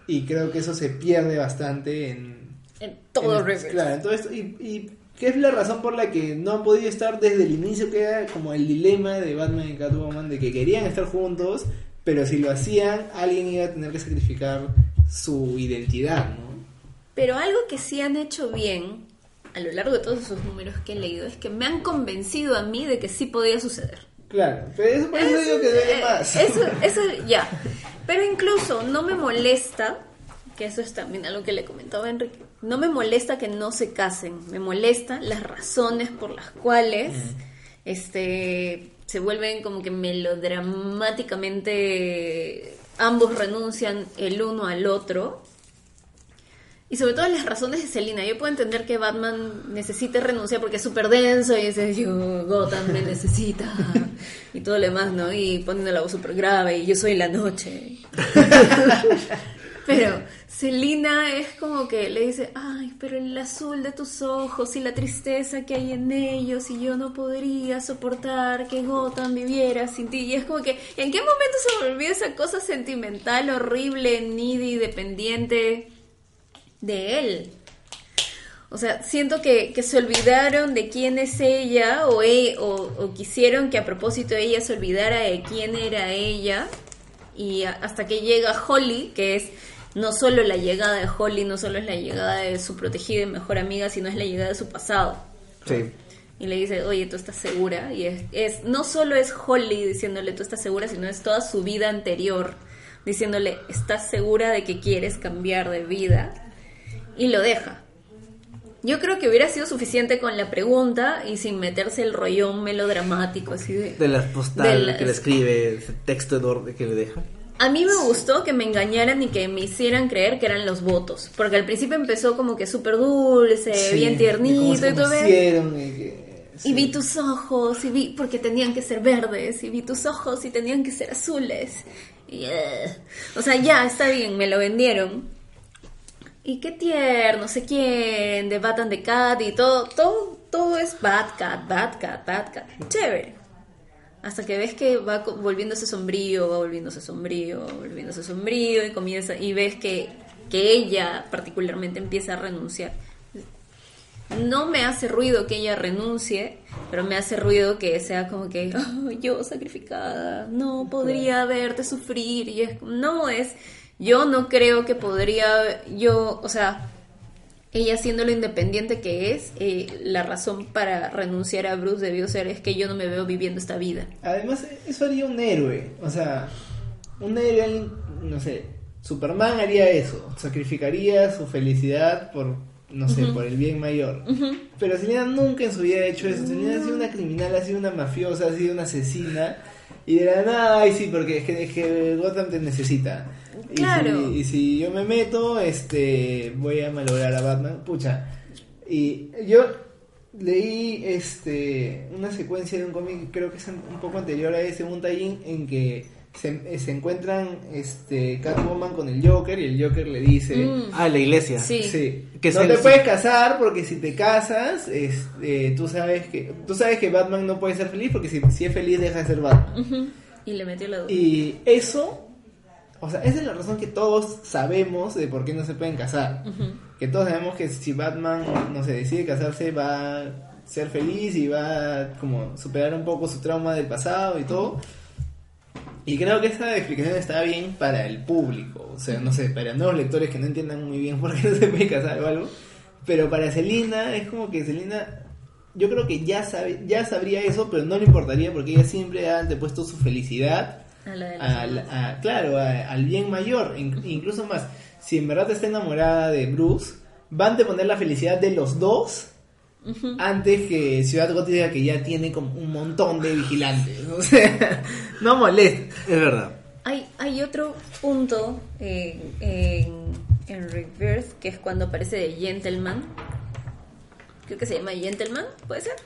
Y creo que eso se pierde bastante en, En todo en- Rivers. Claro, en todo esto. Y, y que es la razón por la que no han podido estar desde el inicio, que era como el dilema de Batman y Catwoman, de que querían estar juntos, pero si lo hacían, alguien iba a tener que sacrificar su identidad, ¿no? Pero algo que sí han hecho bien a lo largo de todos esos números que he leído es que me han convencido a mí de que sí podía suceder. Claro, pero eso por eso digo que debe eh, más. Eso, eso ya. Pero incluso no me molesta, que eso es también algo que le comentaba a Enrique, no me molesta que no se casen, me molesta las razones por las cuales este se vuelven como que melodramáticamente ambos renuncian el uno al otro. Y sobre todo las razones de Selina. Yo puedo entender que Batman necesite renunciar porque es súper denso y dice, yo, Gotham me necesita. Y todo lo demás, ¿no? Y poniendo la voz súper grave y yo soy la noche. Pero Selina es como que le dice, ay, pero el azul de tus ojos y la tristeza que hay en ellos y yo no podría soportar que Gotham viviera sin ti. Y es como que, ¿en qué momento se volvió esa cosa sentimental, horrible, needy, dependiente de él? O sea, siento que, que se olvidaron de quién es ella o, e- o, o quisieron que a propósito ella se olvidara de quién era ella y hasta que llega Holly, que es no solo la llegada de Holly, no solo es la llegada de su protegida y mejor amiga, sino es la llegada de su pasado. Sí. y le dice, oye, ¿tú estás segura? Y es, es no solo es Holly diciéndole, ¿tú estás segura? Sino es toda su vida anterior diciéndole, ¿estás segura de que quieres cambiar de vida? Y lo deja. Yo creo que hubiera sido suficiente con la pregunta y sin meterse el rollón melodramático así de... De las postales que le escribe, ese texto enorme que le deja. A mí me gustó que me engañaran y que me hicieran creer que eran los votos. Porque al principio empezó como que súper dulce, Sí, bien tiernito y todo. conocieron y sí. vi tus ojos, y vi, porque tenían que ser verdes, y vi tus ojos y tenían que ser azules. Y, eh, o sea, ya, está bien, me lo vendieron. Y qué tierno, no sé quién, de Bat and the Cat y todo, todo, todo es Bad Cat, Bad Cat, Bad Cat. Chévere. Hasta que ves que va volviéndose sombrío, va volviéndose sombrío, va volviéndose sombrío y comienza, y ves que, que ella particularmente empieza a renunciar. No me hace ruido que ella renuncie, pero me hace ruido que sea como que "Ah, yo sacrificada, no podría verte sufrir y es no es yo no creo que podría yo, o sea, ella siendo lo independiente que es, eh, la razón para renunciar a Bruce debió ser es que yo no me veo viviendo esta vida. Además, eso haría un héroe. O sea, un héroe, no sé, Superman haría eso. Sacrificaría su felicidad por, no sé, por el bien mayor. Pero Selena nunca en su vida ha hecho eso. Selena ha sido una criminal, ha sido una mafiosa, ha sido una asesina. Y de la nada, ay sí, porque es que, es que Gotham te necesita. Y Claro. si- y si yo me meto, este, voy a malograr a Batman. Pucha. Y yo leí este una secuencia de un cómic, creo que es un poco anterior a ese, un tie en que se, se encuentran este Catwoman con el Joker y el Joker le dice, Mm. Ah, la iglesia. Sí. sí, Que no te puedes casar porque si te casas, este, tú sabes que tú sabes que Batman no puede ser feliz porque si, si es feliz deja de ser Batman. Y le metió la duda. Y eso, o sea, esa es la razón que todos sabemos de por qué no se pueden casar. Que todos sabemos que si Batman, no se decide casarse, va a ser feliz y va a como superar un poco su trauma del pasado y todo. Y creo que esa explicación está bien para el público, o sea, no sé, para nuevos lectores que no entiendan muy bien por qué no se puede casar o algo. Pero para Selina es como que Selina, yo creo que ya sabe, ya sabría eso, pero no le importaría porque ella siempre ha antepuesto su felicidad A la de al, a- claro, a- al bien mayor, in- incluso más. Si en verdad está enamorada de Bruce, van a anteponer la felicidad de los dos Antes que Ciudad Gótica que ya tiene como un montón de vigilantes. O sea, no molesta. Es verdad. Hay, hay otro punto en, en, en Reverse que es cuando aparece de Gentleman. Creo que se llama Gentleman, ¿puede ser?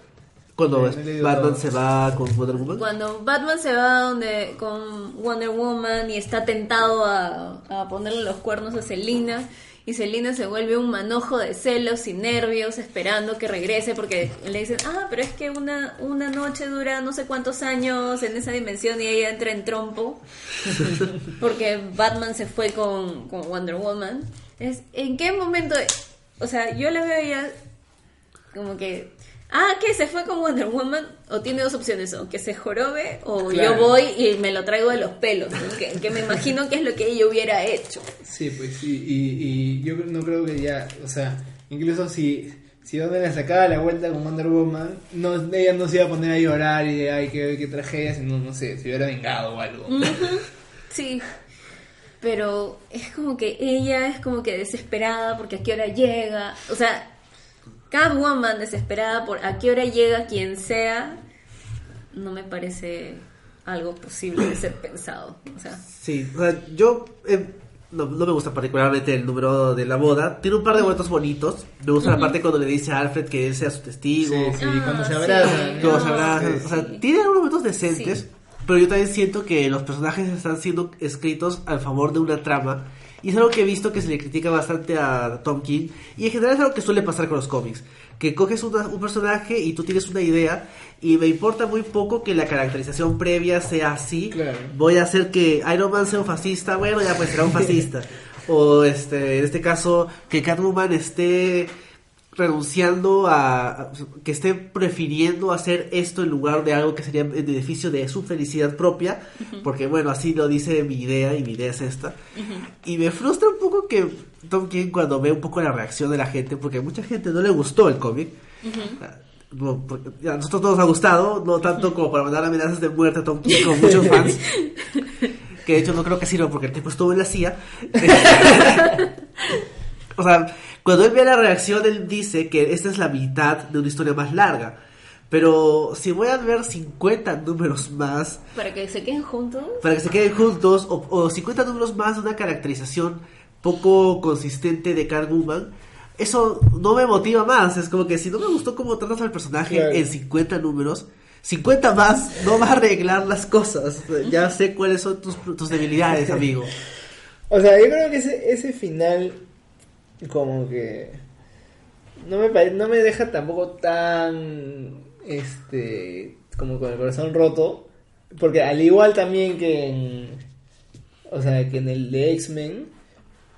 Cuando Batman se va con Wonder Woman. Cuando Batman se va donde con Wonder Woman y está tentado a, a ponerle los cuernos a Selina y Selina se vuelve un manojo de celos y nervios esperando que regrese porque le dicen, ah, pero es que una, una noche dura no sé cuántos años en esa dimensión y ella entra en trompo porque Batman se fue con, con Wonder Woman. Es, ¿En qué momento? O sea, yo la veo ya como que, ah, que se fue con Wonder Woman, o tiene dos opciones, o que se jorobe, o Claro. yo voy y me lo traigo de los pelos, ¿no? que, que me imagino que es lo que ella hubiera hecho. Sí, pues sí, y, y yo no creo que ya, o sea, incluso si, si Batman le sacaba la vuelta con Wonder Woman, no, ella no se iba a poner a llorar y de, ay, qué, qué tragedia, sino, no sé, se hubiera vengado o algo. Sí, pero es como que ella es como que desesperada porque a qué hora llega, o sea, Catwoman desesperada por a qué hora llega quien sea, no me parece algo posible de ser pensado, o sea. Sí, o sea, yo eh, no, no me gusta particularmente el número de la boda. Tiene un par de momentos bonitos. Me gusta la parte cuando le dice a Alfred que él sea su testigo. Sí, sí, Ah, cuando se sí. abrazan. que los abrazan. sí. O sea, tiene algunos momentos decentes. Sí. Pero yo también siento que los personajes están siendo escritos al favor de una trama. Y es algo que he visto que se le critica bastante a Tom King. Y en general es algo que suele pasar con los cómics. Que coges una- un personaje y tú tienes una idea. Y me importa muy poco que la caracterización previa sea así. Claro. Voy a hacer que Iron Man sea un fascista. Bueno, ya pues será un fascista. o este, en este caso, que Catwoman esté renunciando a, que esté prefiriendo hacer esto en lugar de algo que sería en beneficio de su felicidad propia porque bueno así lo dice mi idea y mi idea es esta y me frustra un poco que Tom King cuando ve un poco la reacción de la gente porque a mucha gente no le gustó el cómic no, porque a nosotros nos ha gustado, no tanto como para mandar amenazas de muerte a Tom King con muchos fans. que de hecho no creo que sirva porque el tipo estuvo en la CIA. o sea, cuando él ve la reacción, él dice que esta es la mitad de una historia más larga. Pero si voy a ver 50 números más Para que se queden juntos. para que se queden juntos o, o 50 números más de una caracterización poco consistente de Catwoman, eso no me motiva más. Es como que si no me gustó cómo tratas al personaje Claro. en 50 números, 50 más no va a arreglar las cosas. Ya sé cuáles son tus, tus debilidades, amigo. O sea, yo creo que ese, ese final como que no me pare- no me deja tampoco tan este como con el corazón roto, porque al igual también que en o sea, que en el de X-Men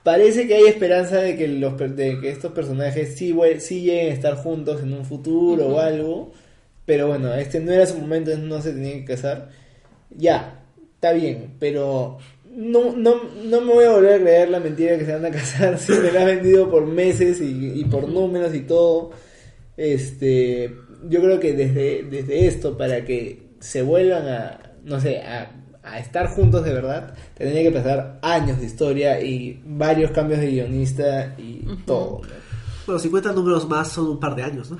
parece que hay esperanza de que los de que estos personajes sí sí lleguen a estar juntos en un futuro o algo, pero bueno, este no era su momento, no se tenían que casar. Ya, está bien, pero no, no, no me voy a volver a creer la mentira que se van a casar si me la has vendido por meses y, y por números y todo. Este, yo creo que desde, desde esto, para que se vuelvan a, no sé, a, a estar juntos de verdad, tendría que pasar años de historia y varios cambios de guionista y todo. ¿no? Bueno, 50 números más son un par de años, ¿no?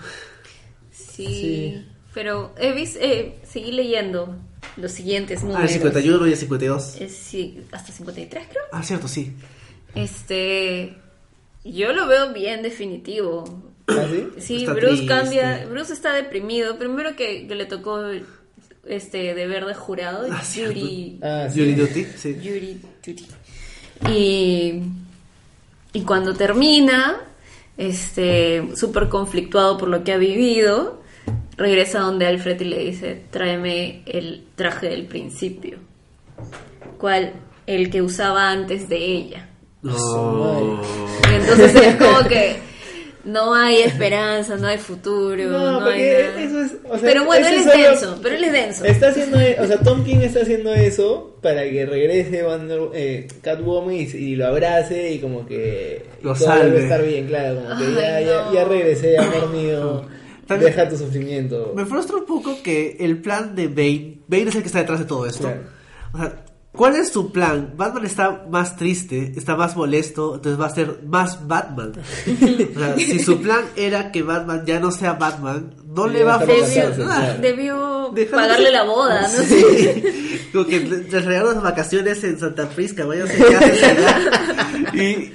Sí. Sí. Pero he visto, eh, seguí leyendo los siguientes números. Ah, el 51 y el 52. Es, sí, hasta 53 creo. Ah, cierto, sí. Este, yo lo veo bien definitivo. ¿Ah, sí? Sí, Está Bruce triste. cambia, Bruce está deprimido. Primero que, que le tocó este deber de jurado, Ah. Yuri, Ah, sí. Julie Duty, sí. Yuri Duty. Y, y cuando termina, este, súper conflictuado por lo que ha vivido, regresa donde Alfred y le dice, tráeme el traje del principio. ¿Cuál? El que usaba antes de ella. No. Y entonces es como que no hay esperanza, no hay futuro, No, no, hay porque nada. eso es, o sea, pero bueno, él es solo- denso, pero él es denso. Está haciendo, o sea, Tom King está haciendo eso para que regrese Wonder- eh, Catwoman y, y lo abrace y como que Lo todo salve. estar bien, claro, como que ya, Ay, ya, no. ya regresé, amor mío, También- deja tu sufrimiento. Me frustra un poco que el plan de Bane, Bane es el que está detrás de todo esto. Claro. O sea, ¿cuál es su plan? Batman está más triste, está más molesto, entonces va a ser más Batman. o sea, si su plan era que Batman ya no sea Batman, no le va a funcionar. Debió pagarle la boda, ¿no? Sí. Como que les regalan las vacaciones en Santa Prisca, vayan a. Y,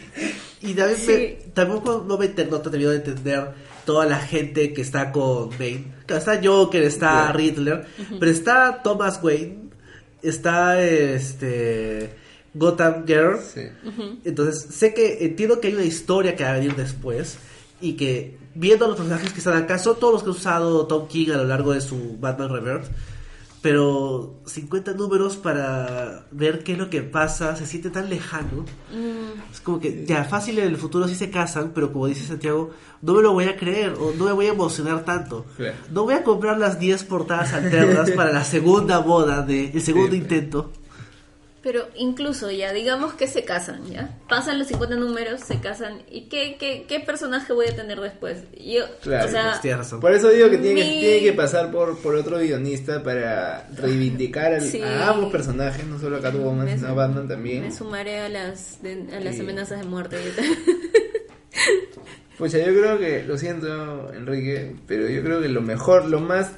y también Sí. me- tampoco no me no te de entender toda la gente que está con Bane. Claro, Está Joker, está Claro. Riddler, pero está Thomas Wayne, está este Gotham Girl. Sí. Entonces, sé que entiendo que hay una historia que va a venir después y que viendo los personajes que están acá son todos los que ha usado Tom King a lo largo de su Batman Rebirth. Pero 50 números para ver qué es lo que pasa se siente tan lejano. Mm, Es como que ya fácil en el futuro sí se casan, pero como dice Santiago, no me lo voy a creer o no me voy a emocionar tanto. Claro. No voy a comprar las 10 portadas alternas para la segunda boda de el segundo Sí. intento. Pero incluso ya, digamos que se casan, ¿ya? Pasan los 50 números, se casan. ¿Y qué, qué, qué personaje voy a tener después? Yo, Claro, o sea, pues, razón. Por eso digo que tiene, que Mi- tiene que pasar por, por otro guionista para reivindicar al- Sí. a ambos personajes, no solo a Catwoman, me sino a Batman también. Me sumaré a las, de- a las Sí. amenazas de muerte. Pues yo creo que, lo siento Enrique, pero yo creo que lo mejor, lo más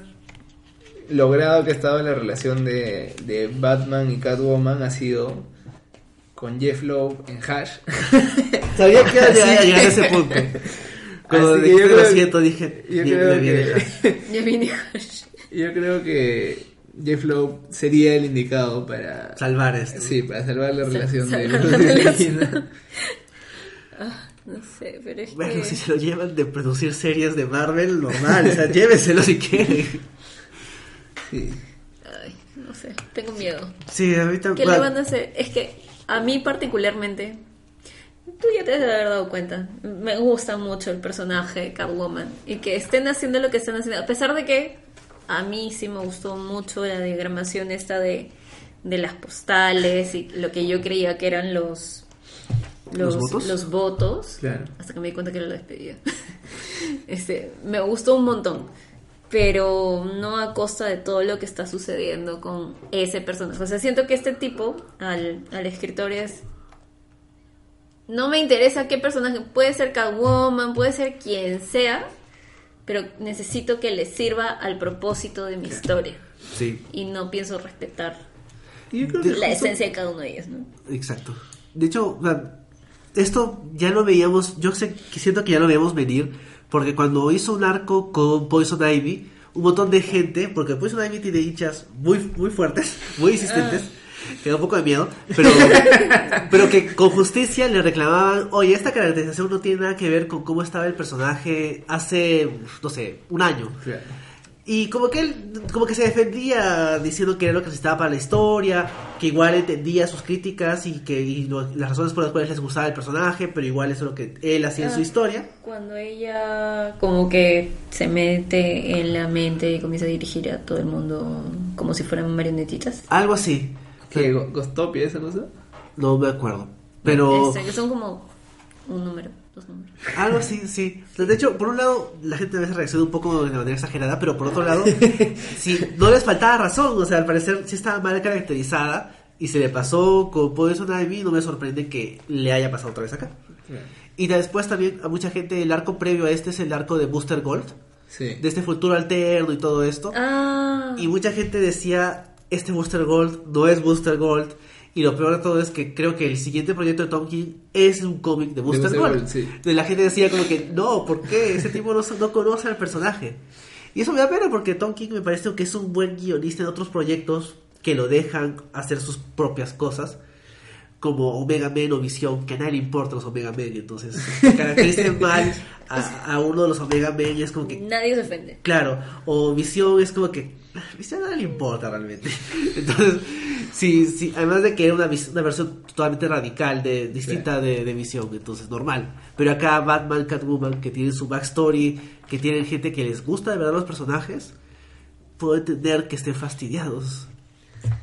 logrado que ha estado en la relación de, de Batman y Catwoman ha sido con Jeff Lowe en Hash. Sabía que iba a llegar, a ese punto. Cuando Así dijiste yo lo creo- siento, dije, Yo creo que, ya vine. yo creo que Jeff Lowe sería el indicado para salvar esto. sí, para salvar la Sa- relación de la relación. Ah, no sé, pero es Bueno, que... si se lo llevan de producir series de Marvel, normal, o sea, llévenselo si quieren. Sí. Ay, no sé, tengo miedo. Sí, ahorita... ¿Qué le van a hacer? Es que a mí particularmente, tú ya te has de haber dado cuenta, me gusta mucho el personaje Catwoman y que estén haciendo lo que están haciendo, a pesar de que a mí sí me gustó mucho la diagramación esta de, de las postales y lo que yo creía que eran los... ¿Los Los, votos? los votos, Claro. hasta que me di cuenta que era la despedida. este, me gustó un montón. Pero no a costa de todo lo que está sucediendo con ese personaje. O sea, siento que este tipo, al, al escritor, es... No me interesa qué personaje, puede ser Catwoman, puede ser quien sea, pero necesito que le sirva al propósito de mi historia. Sí, Y no pienso respetar la esencia de cada uno de ellos, ¿no? exacto. De hecho, esto ya lo veíamos, yo sé siento que ya lo veíamos venir, porque cuando hizo un arco con Poison Ivy, un montón de gente, porque Poison Ivy tiene hinchas muy, muy fuertes, muy insistentes, que da un poco de miedo, pero, pero que con justicia le reclamaban, oye, esta caracterización no tiene nada que ver con cómo estaba el personaje hace, no sé, un año. Claro. Y como que él, como que se defendía diciendo que era lo que necesitaba para la historia, que igual entendía sus críticas y que y lo- las razones por las cuales les gustaba el personaje, pero igual eso es lo que él hacía en su Ah. historia. Cuando ella como que se mete en la mente y comienza a dirigir a todo el mundo como si fueran marionetitas. Algo así. ¿Qué? Go- ¿Gostopia esa cosa? No me acuerdo. Pero Este, que son como un número, números. algo así, sí. De hecho, por un lado, la gente a veces reacciona un poco de manera exagerada, pero por otro lado, sí, no les faltaba razón. O sea, al parecer sí estaba mal caracterizada y se le pasó con Poison Ivy. No me sorprende que le haya pasado otra vez acá. Y después también a mucha gente el arco previo a este es el arco de Booster Gold, Sí. de este futuro alterno y todo esto. Ah, Y mucha gente decía, este Booster Gold no es Booster Gold. Y lo peor de todo es que creo que el siguiente proyecto de Tom King es un cómic de sí. De la gente decía como que, no, ¿por qué? Ese tipo no, no conoce al personaje. Y eso me da pena porque Tom King me parece que es un buen guionista en otros proyectos que lo dejan hacer sus propias cosas como Omega Men o Visión, que a nadie le importa los Omega Men, entonces caractericen mal a, a uno de los Omega Men y es como que, nadie se ofende. claro, o Visión es como que, "Ah, Visión a nadie le importa realmente. Entonces, sí, sí, además de que era una, una versión totalmente radical, de, distinta de, de Visión, entonces normal. Pero acá Batman, Catwoman, que tienen su backstory, que tienen gente que les gusta de verdad los personajes, puedo entender que estén fastidiados.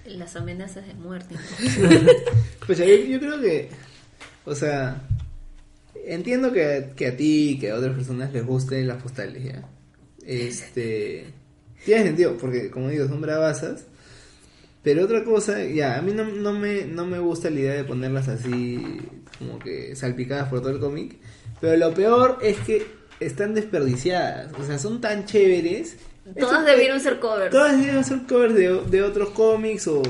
Las amenazas de muerte. Pues yo, yo creo que, o sea, entiendo que, que a ti y que a otras personas les gusten las postales, ¿ya? Este, tiene sentido, porque como digo, son bravasas. Pero otra cosa, ya, a mí no, no, me, no me gusta la idea de ponerlas así, como que salpicadas por todo el cómic. Pero lo peor es que están desperdiciadas, o sea, son tan chéveres. Todas Eso- debieron ser covers. Todas deben ser covers de, de otros cómics o,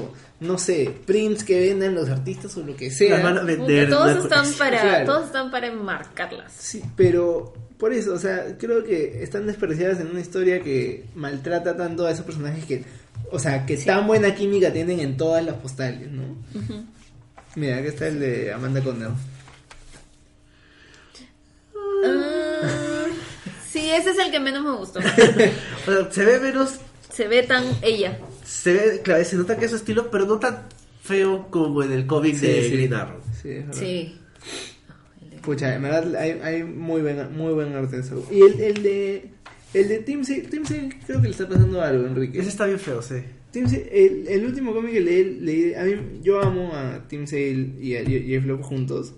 no sé, prints que venden los artistas o lo que sea. Las van a vender. todos están para, Claro. todos están para enmarcarlas. Sí, pero por eso, o sea, creo que están desperdiciadas en una historia que maltrata tanto a esos personajes que, o sea, que tan buena química tienen en todas las postales, ¿no? Mira, aquí está el de Amanda Conner. Ah, sí, ese es el que menos me gustó. O sea, se ve menos Se ve tan ella. se ve, claro, se nota que es su estilo, pero no tan feo como en el cómic de Green Arrow. Sí, es verdad. Sí. Pucha, en verdad hay, hay muy buen, muy buen arte en eso. Y el, el de el de Team Sale, Team Sale creo que le está pasando algo, Enrique. Ese está bien feo, sí. Team Sale- el, el último cómic que leí, leí- a mí, yo amo a Team Sale y a a Flop juntos.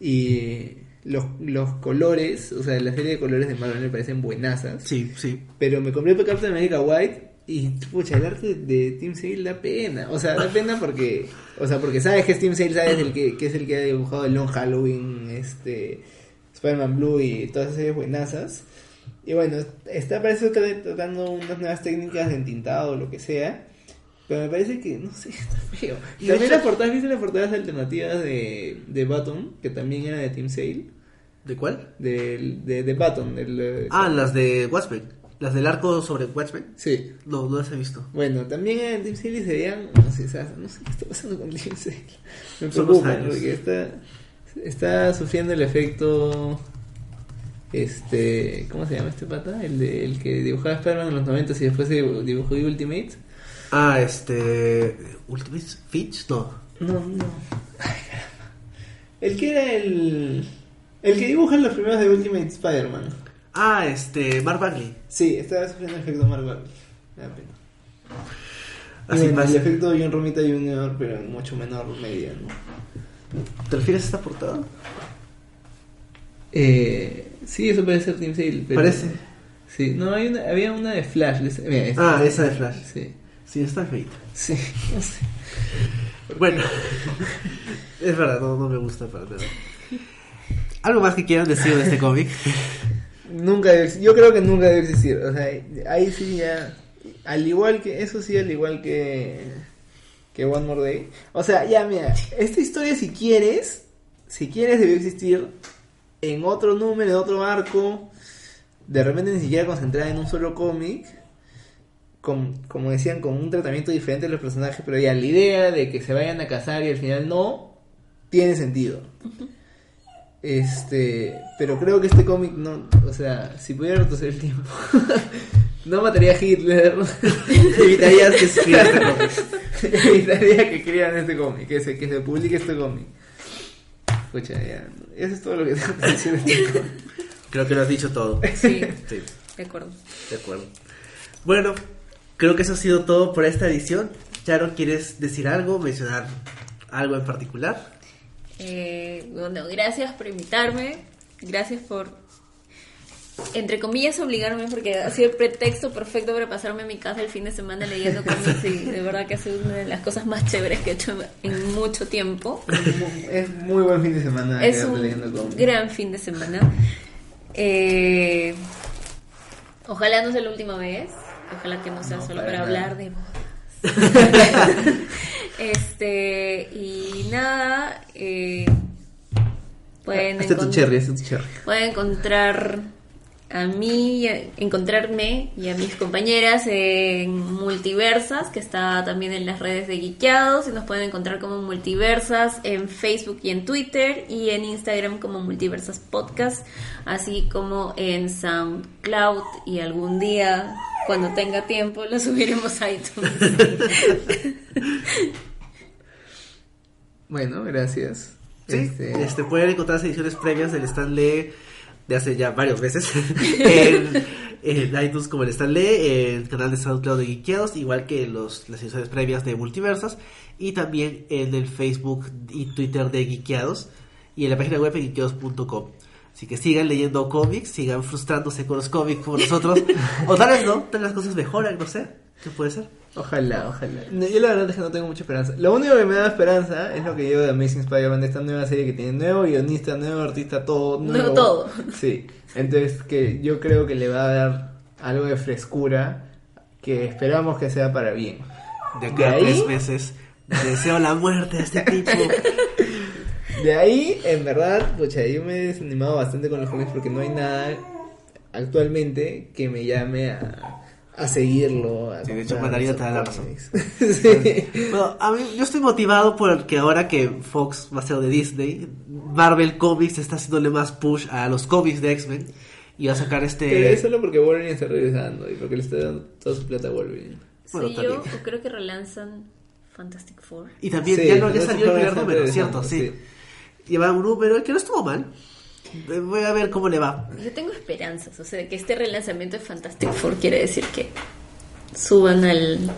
Y los, los colores, o sea, la serie de colores de Marvel me parecen buenazas. Sí, sí. Pero me compré Captain America White y, pucha, el arte de Team Sale da pena. O sea, da pena porque, o sea, porque sabes que es Team Sale, sabes el que, que es el que ha dibujado el Long Halloween, este, Spider-Man Blue y todas esas buenazas. Y bueno, está parece tra- tratando unas nuevas técnicas de entintado o lo que sea. Pero me parece que, no sé, está feo. Y de también las portadas, ¿viste las portadas alternativas de, de Button? Que también era de Team Sale. ¿De cuál? Del, de, de Button. Eh, Ah, las de Watchmen. Las del arco sobre Watchmen. Sí. No, no las he visto. Bueno, también en Team Sale se veían, no sé, no sé qué está pasando con Team Sale. Me preocupa, porque está, está sufriendo el efecto, este, ¿cómo se llama este pata? El, de, el que dibujaba Spider-Man en los 90 y después se dibujó Ultimate. Ah, este. ¿Ultimate Finch? No. No, no. Ay, caramba. El que era el, el que dibuja los primeros de Ultimate Spider-Man. Ah, este. Mark Bagley. Sí, estaba sufriendo el efecto Marvel. Me da pena. Así bueno, más. el efecto John Romita Jr., pero en mucho menor medida, ¿no? ¿Te refieres a esta portada? Eh, sí, eso puede ser Team Sale. Pero... Parece. Sí, no, hay una- había una de Flash. esa- mira, esta. Ah, esa de Flash. Sí, Sí, está feita. sí. no sé. Bueno, es verdad, no, no me gusta para nada. ¿Algo más que quieran decir de este cómic? Nunca debe ex- yo creo que nunca debe existir. O sea, ahí sí ya. Al igual que. Eso sí, al igual que. Que One More Day. O sea, ya, mira. Esta historia, si quieres. Si quieres, debe existir. En otro número, en otro arco. De repente ni siquiera concentrada en un solo cómic. Con, como decían, con un tratamiento diferente de los personajes. Pero ya, la idea de que se vayan a casar y al final no. Tiene sentido. Este, pero creo que este cómic no, o sea, si pudiera retroceder el tiempo, no mataría a Hitler, evitaría que escriban este cómic, evitaría que escriban este cómic, que se, que se publique este cómic. Escucha, ya, eso es todo lo que tengo que decir de este cómic. Creo que lo has dicho todo. Sí, Sí, de acuerdo. de acuerdo. Bueno, creo que eso ha sido todo por esta edición. Charo, ¿quieres decir algo, mencionar algo en particular? Eh, bueno, gracias por invitarme. Gracias por, entre comillas, obligarme, porque ha sido el pretexto perfecto para pasarme en mi casa el fin de semana leyendo cómics. Y de verdad que ha sido una de las cosas más chéveres que he hecho en mucho tiempo. Es muy buen fin de semana Es un leyendo cómics. gran fin de semana. Eh, ojalá no sea la última vez. Ojalá que no sea No, solo para para hablar de. este, y nada. eh, pueden, Hazte tu encon- cherry, tu cherry. pueden encontrar a mí, encontrarme y a mis compañeras en Multiversas, que está también en las redes de Geekeados, y nos pueden encontrar como Multiversas en Facebook y en Twitter, y en Instagram como Multiversas Podcast, así como en SoundCloud, y algún día, cuando tenga tiempo, lo subiremos a iTunes. Bueno, gracias. Sí, Este, este, pueden encontrar las ediciones previas del Stanley de hace ya varios meses en, en iTunes como el Stanley, en el canal de SoundCloud de Geekeados, igual que los, las ediciones previas de Multiversas, y también en el Facebook y Twitter de Geekeados, y en la página web de geekeados.com. Así que sigan leyendo cómics, sigan frustrándose con los cómics como nosotros, o tal vez no, tal vez las cosas mejoran, no sé, ¿qué puede ser? Ojalá, ojalá. No, yo la verdad es que no tengo mucha esperanza. Lo único que me da esperanza es lo que llevo de Amazing Spider-Man, de esta nueva serie que tiene nuevo guionista, nuevo artista, todo nuevo. Nuevo todo. Sí. Entonces que yo creo que le va a dar algo de frescura que esperamos que sea para bien. De ¿De acá a ahí? tres meses, deseo la muerte a este tipo. De ahí, en verdad, pucha, yo me he desanimado bastante con los cómics porque no hay nada actualmente que me llame a, a seguirlo. A Sí, de hecho, comprar Mandarina esos te da la razón. sí. Bueno, a mí, yo estoy motivado porque ahora que Fox va a ser de Disney, Marvel Comics está haciéndole más push a los cómics de X-Men y va a sacar Pero este... es solo porque Wolverine está regresando y porque le está dando toda su plata a Wolverine. Bueno, Sí, también. yo creo que relanzan Fantastic Four. Y también Sí, ya, no, ya salió el primer número, ¿cierto? Sí. Lleva un número que no estuvo mal. Eh, Voy a ver cómo le va. Yo tengo esperanzas, o sea, que este relanzamiento de Fantastic Four quiere decir que suban al,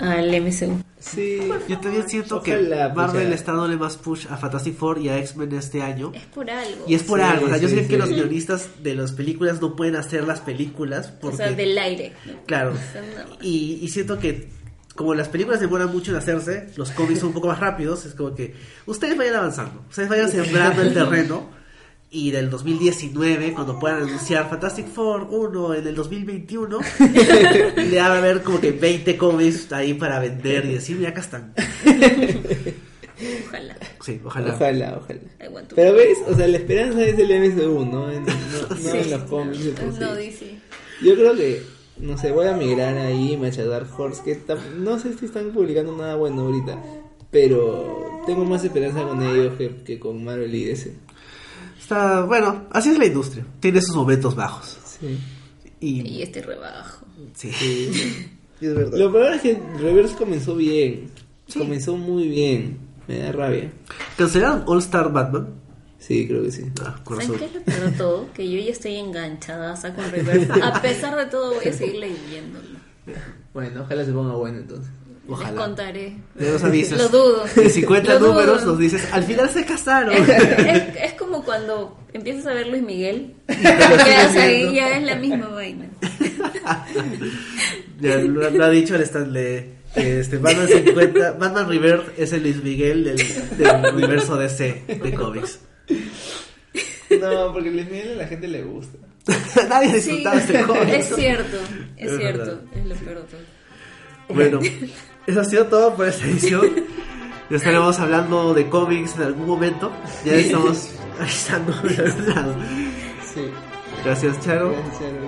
al MCU. Sí. Yo también siento que Ojalá, pues, Marvel ya. está dándole más push a Fantastic Four y a X-Men este año. Es por algo. Y es por Sí, algo, o sea, yo sí, sé sí. que los guionistas de las películas no pueden hacer las películas porque... O sea, del aire. Claro. O sea, no. Y, y siento que como las películas demoran mucho en hacerse, los cómics son un poco más rápidos, es como que ustedes vayan avanzando, ustedes vayan sembrando el terreno y del 2019, cuando puedan anunciar Fantastic Four 1 en el 2021, le va a haber como que 20 cómics ahí para vender y decir, mira, acá están. Ojalá. Sí, ojalá. Ojalá, Pero ves, o sea, la esperanza es el MSU, ¿no? En, no, no Sí. en los cómics. sí. No, dice. Yo creo que, no sé, voy a migrar ahí, Dark Horse, que no sé si están publicando nada bueno ahorita, pero tengo más esperanza con ellos que, que con Marvel y DC. Está, bueno, así es la industria, tiene sus momentos bajos. Sí. Y, Y este rebajo. sí. Sí. es verdad. Lo peor es que Reverse comenzó bien, Sí. comenzó muy bien, me da rabia. ¿Cancelaron All Star Batman? Sí, creo que sí. Ah, corazón. ¿Saben qué es lo peor de todo? Que yo ya estoy enganchada con Reverse. A pesar de todo, voy a seguir leyéndolo. Bueno, ojalá se ponga bueno entonces. Ojalá. Les contaré. Ya nos avisas. Lo dudo. En 50 Lo dudo. números nos dices, al final se casaron. Es, es- es como cuando empiezas a ver Luis Miguel y te quedas ahí, ya es la misma vaina. Ya lo, lo ha dicho el Stanley. Este, Batman 50, Batman Rebirth es el Luis Miguel del, del universo DC de cómics. No, porque Luis Miguel a la gente le gusta. Nadie Sí, disfrutaba este cómic. es cierto, es, Es cierto, verdad. es lo peor de todo. Bueno, eso ha sido todo por esta edición. Ya estaremos hablando de cómics en algún momento. Ya estamos avisando de algún lado. Sí. Gracias, Charo. Gracias, Charo,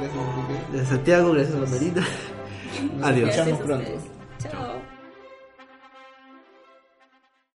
gracias, Santiago. Gracias, Mandarina. Nos Adiós. escuchamos Gracias a pronto. Chao.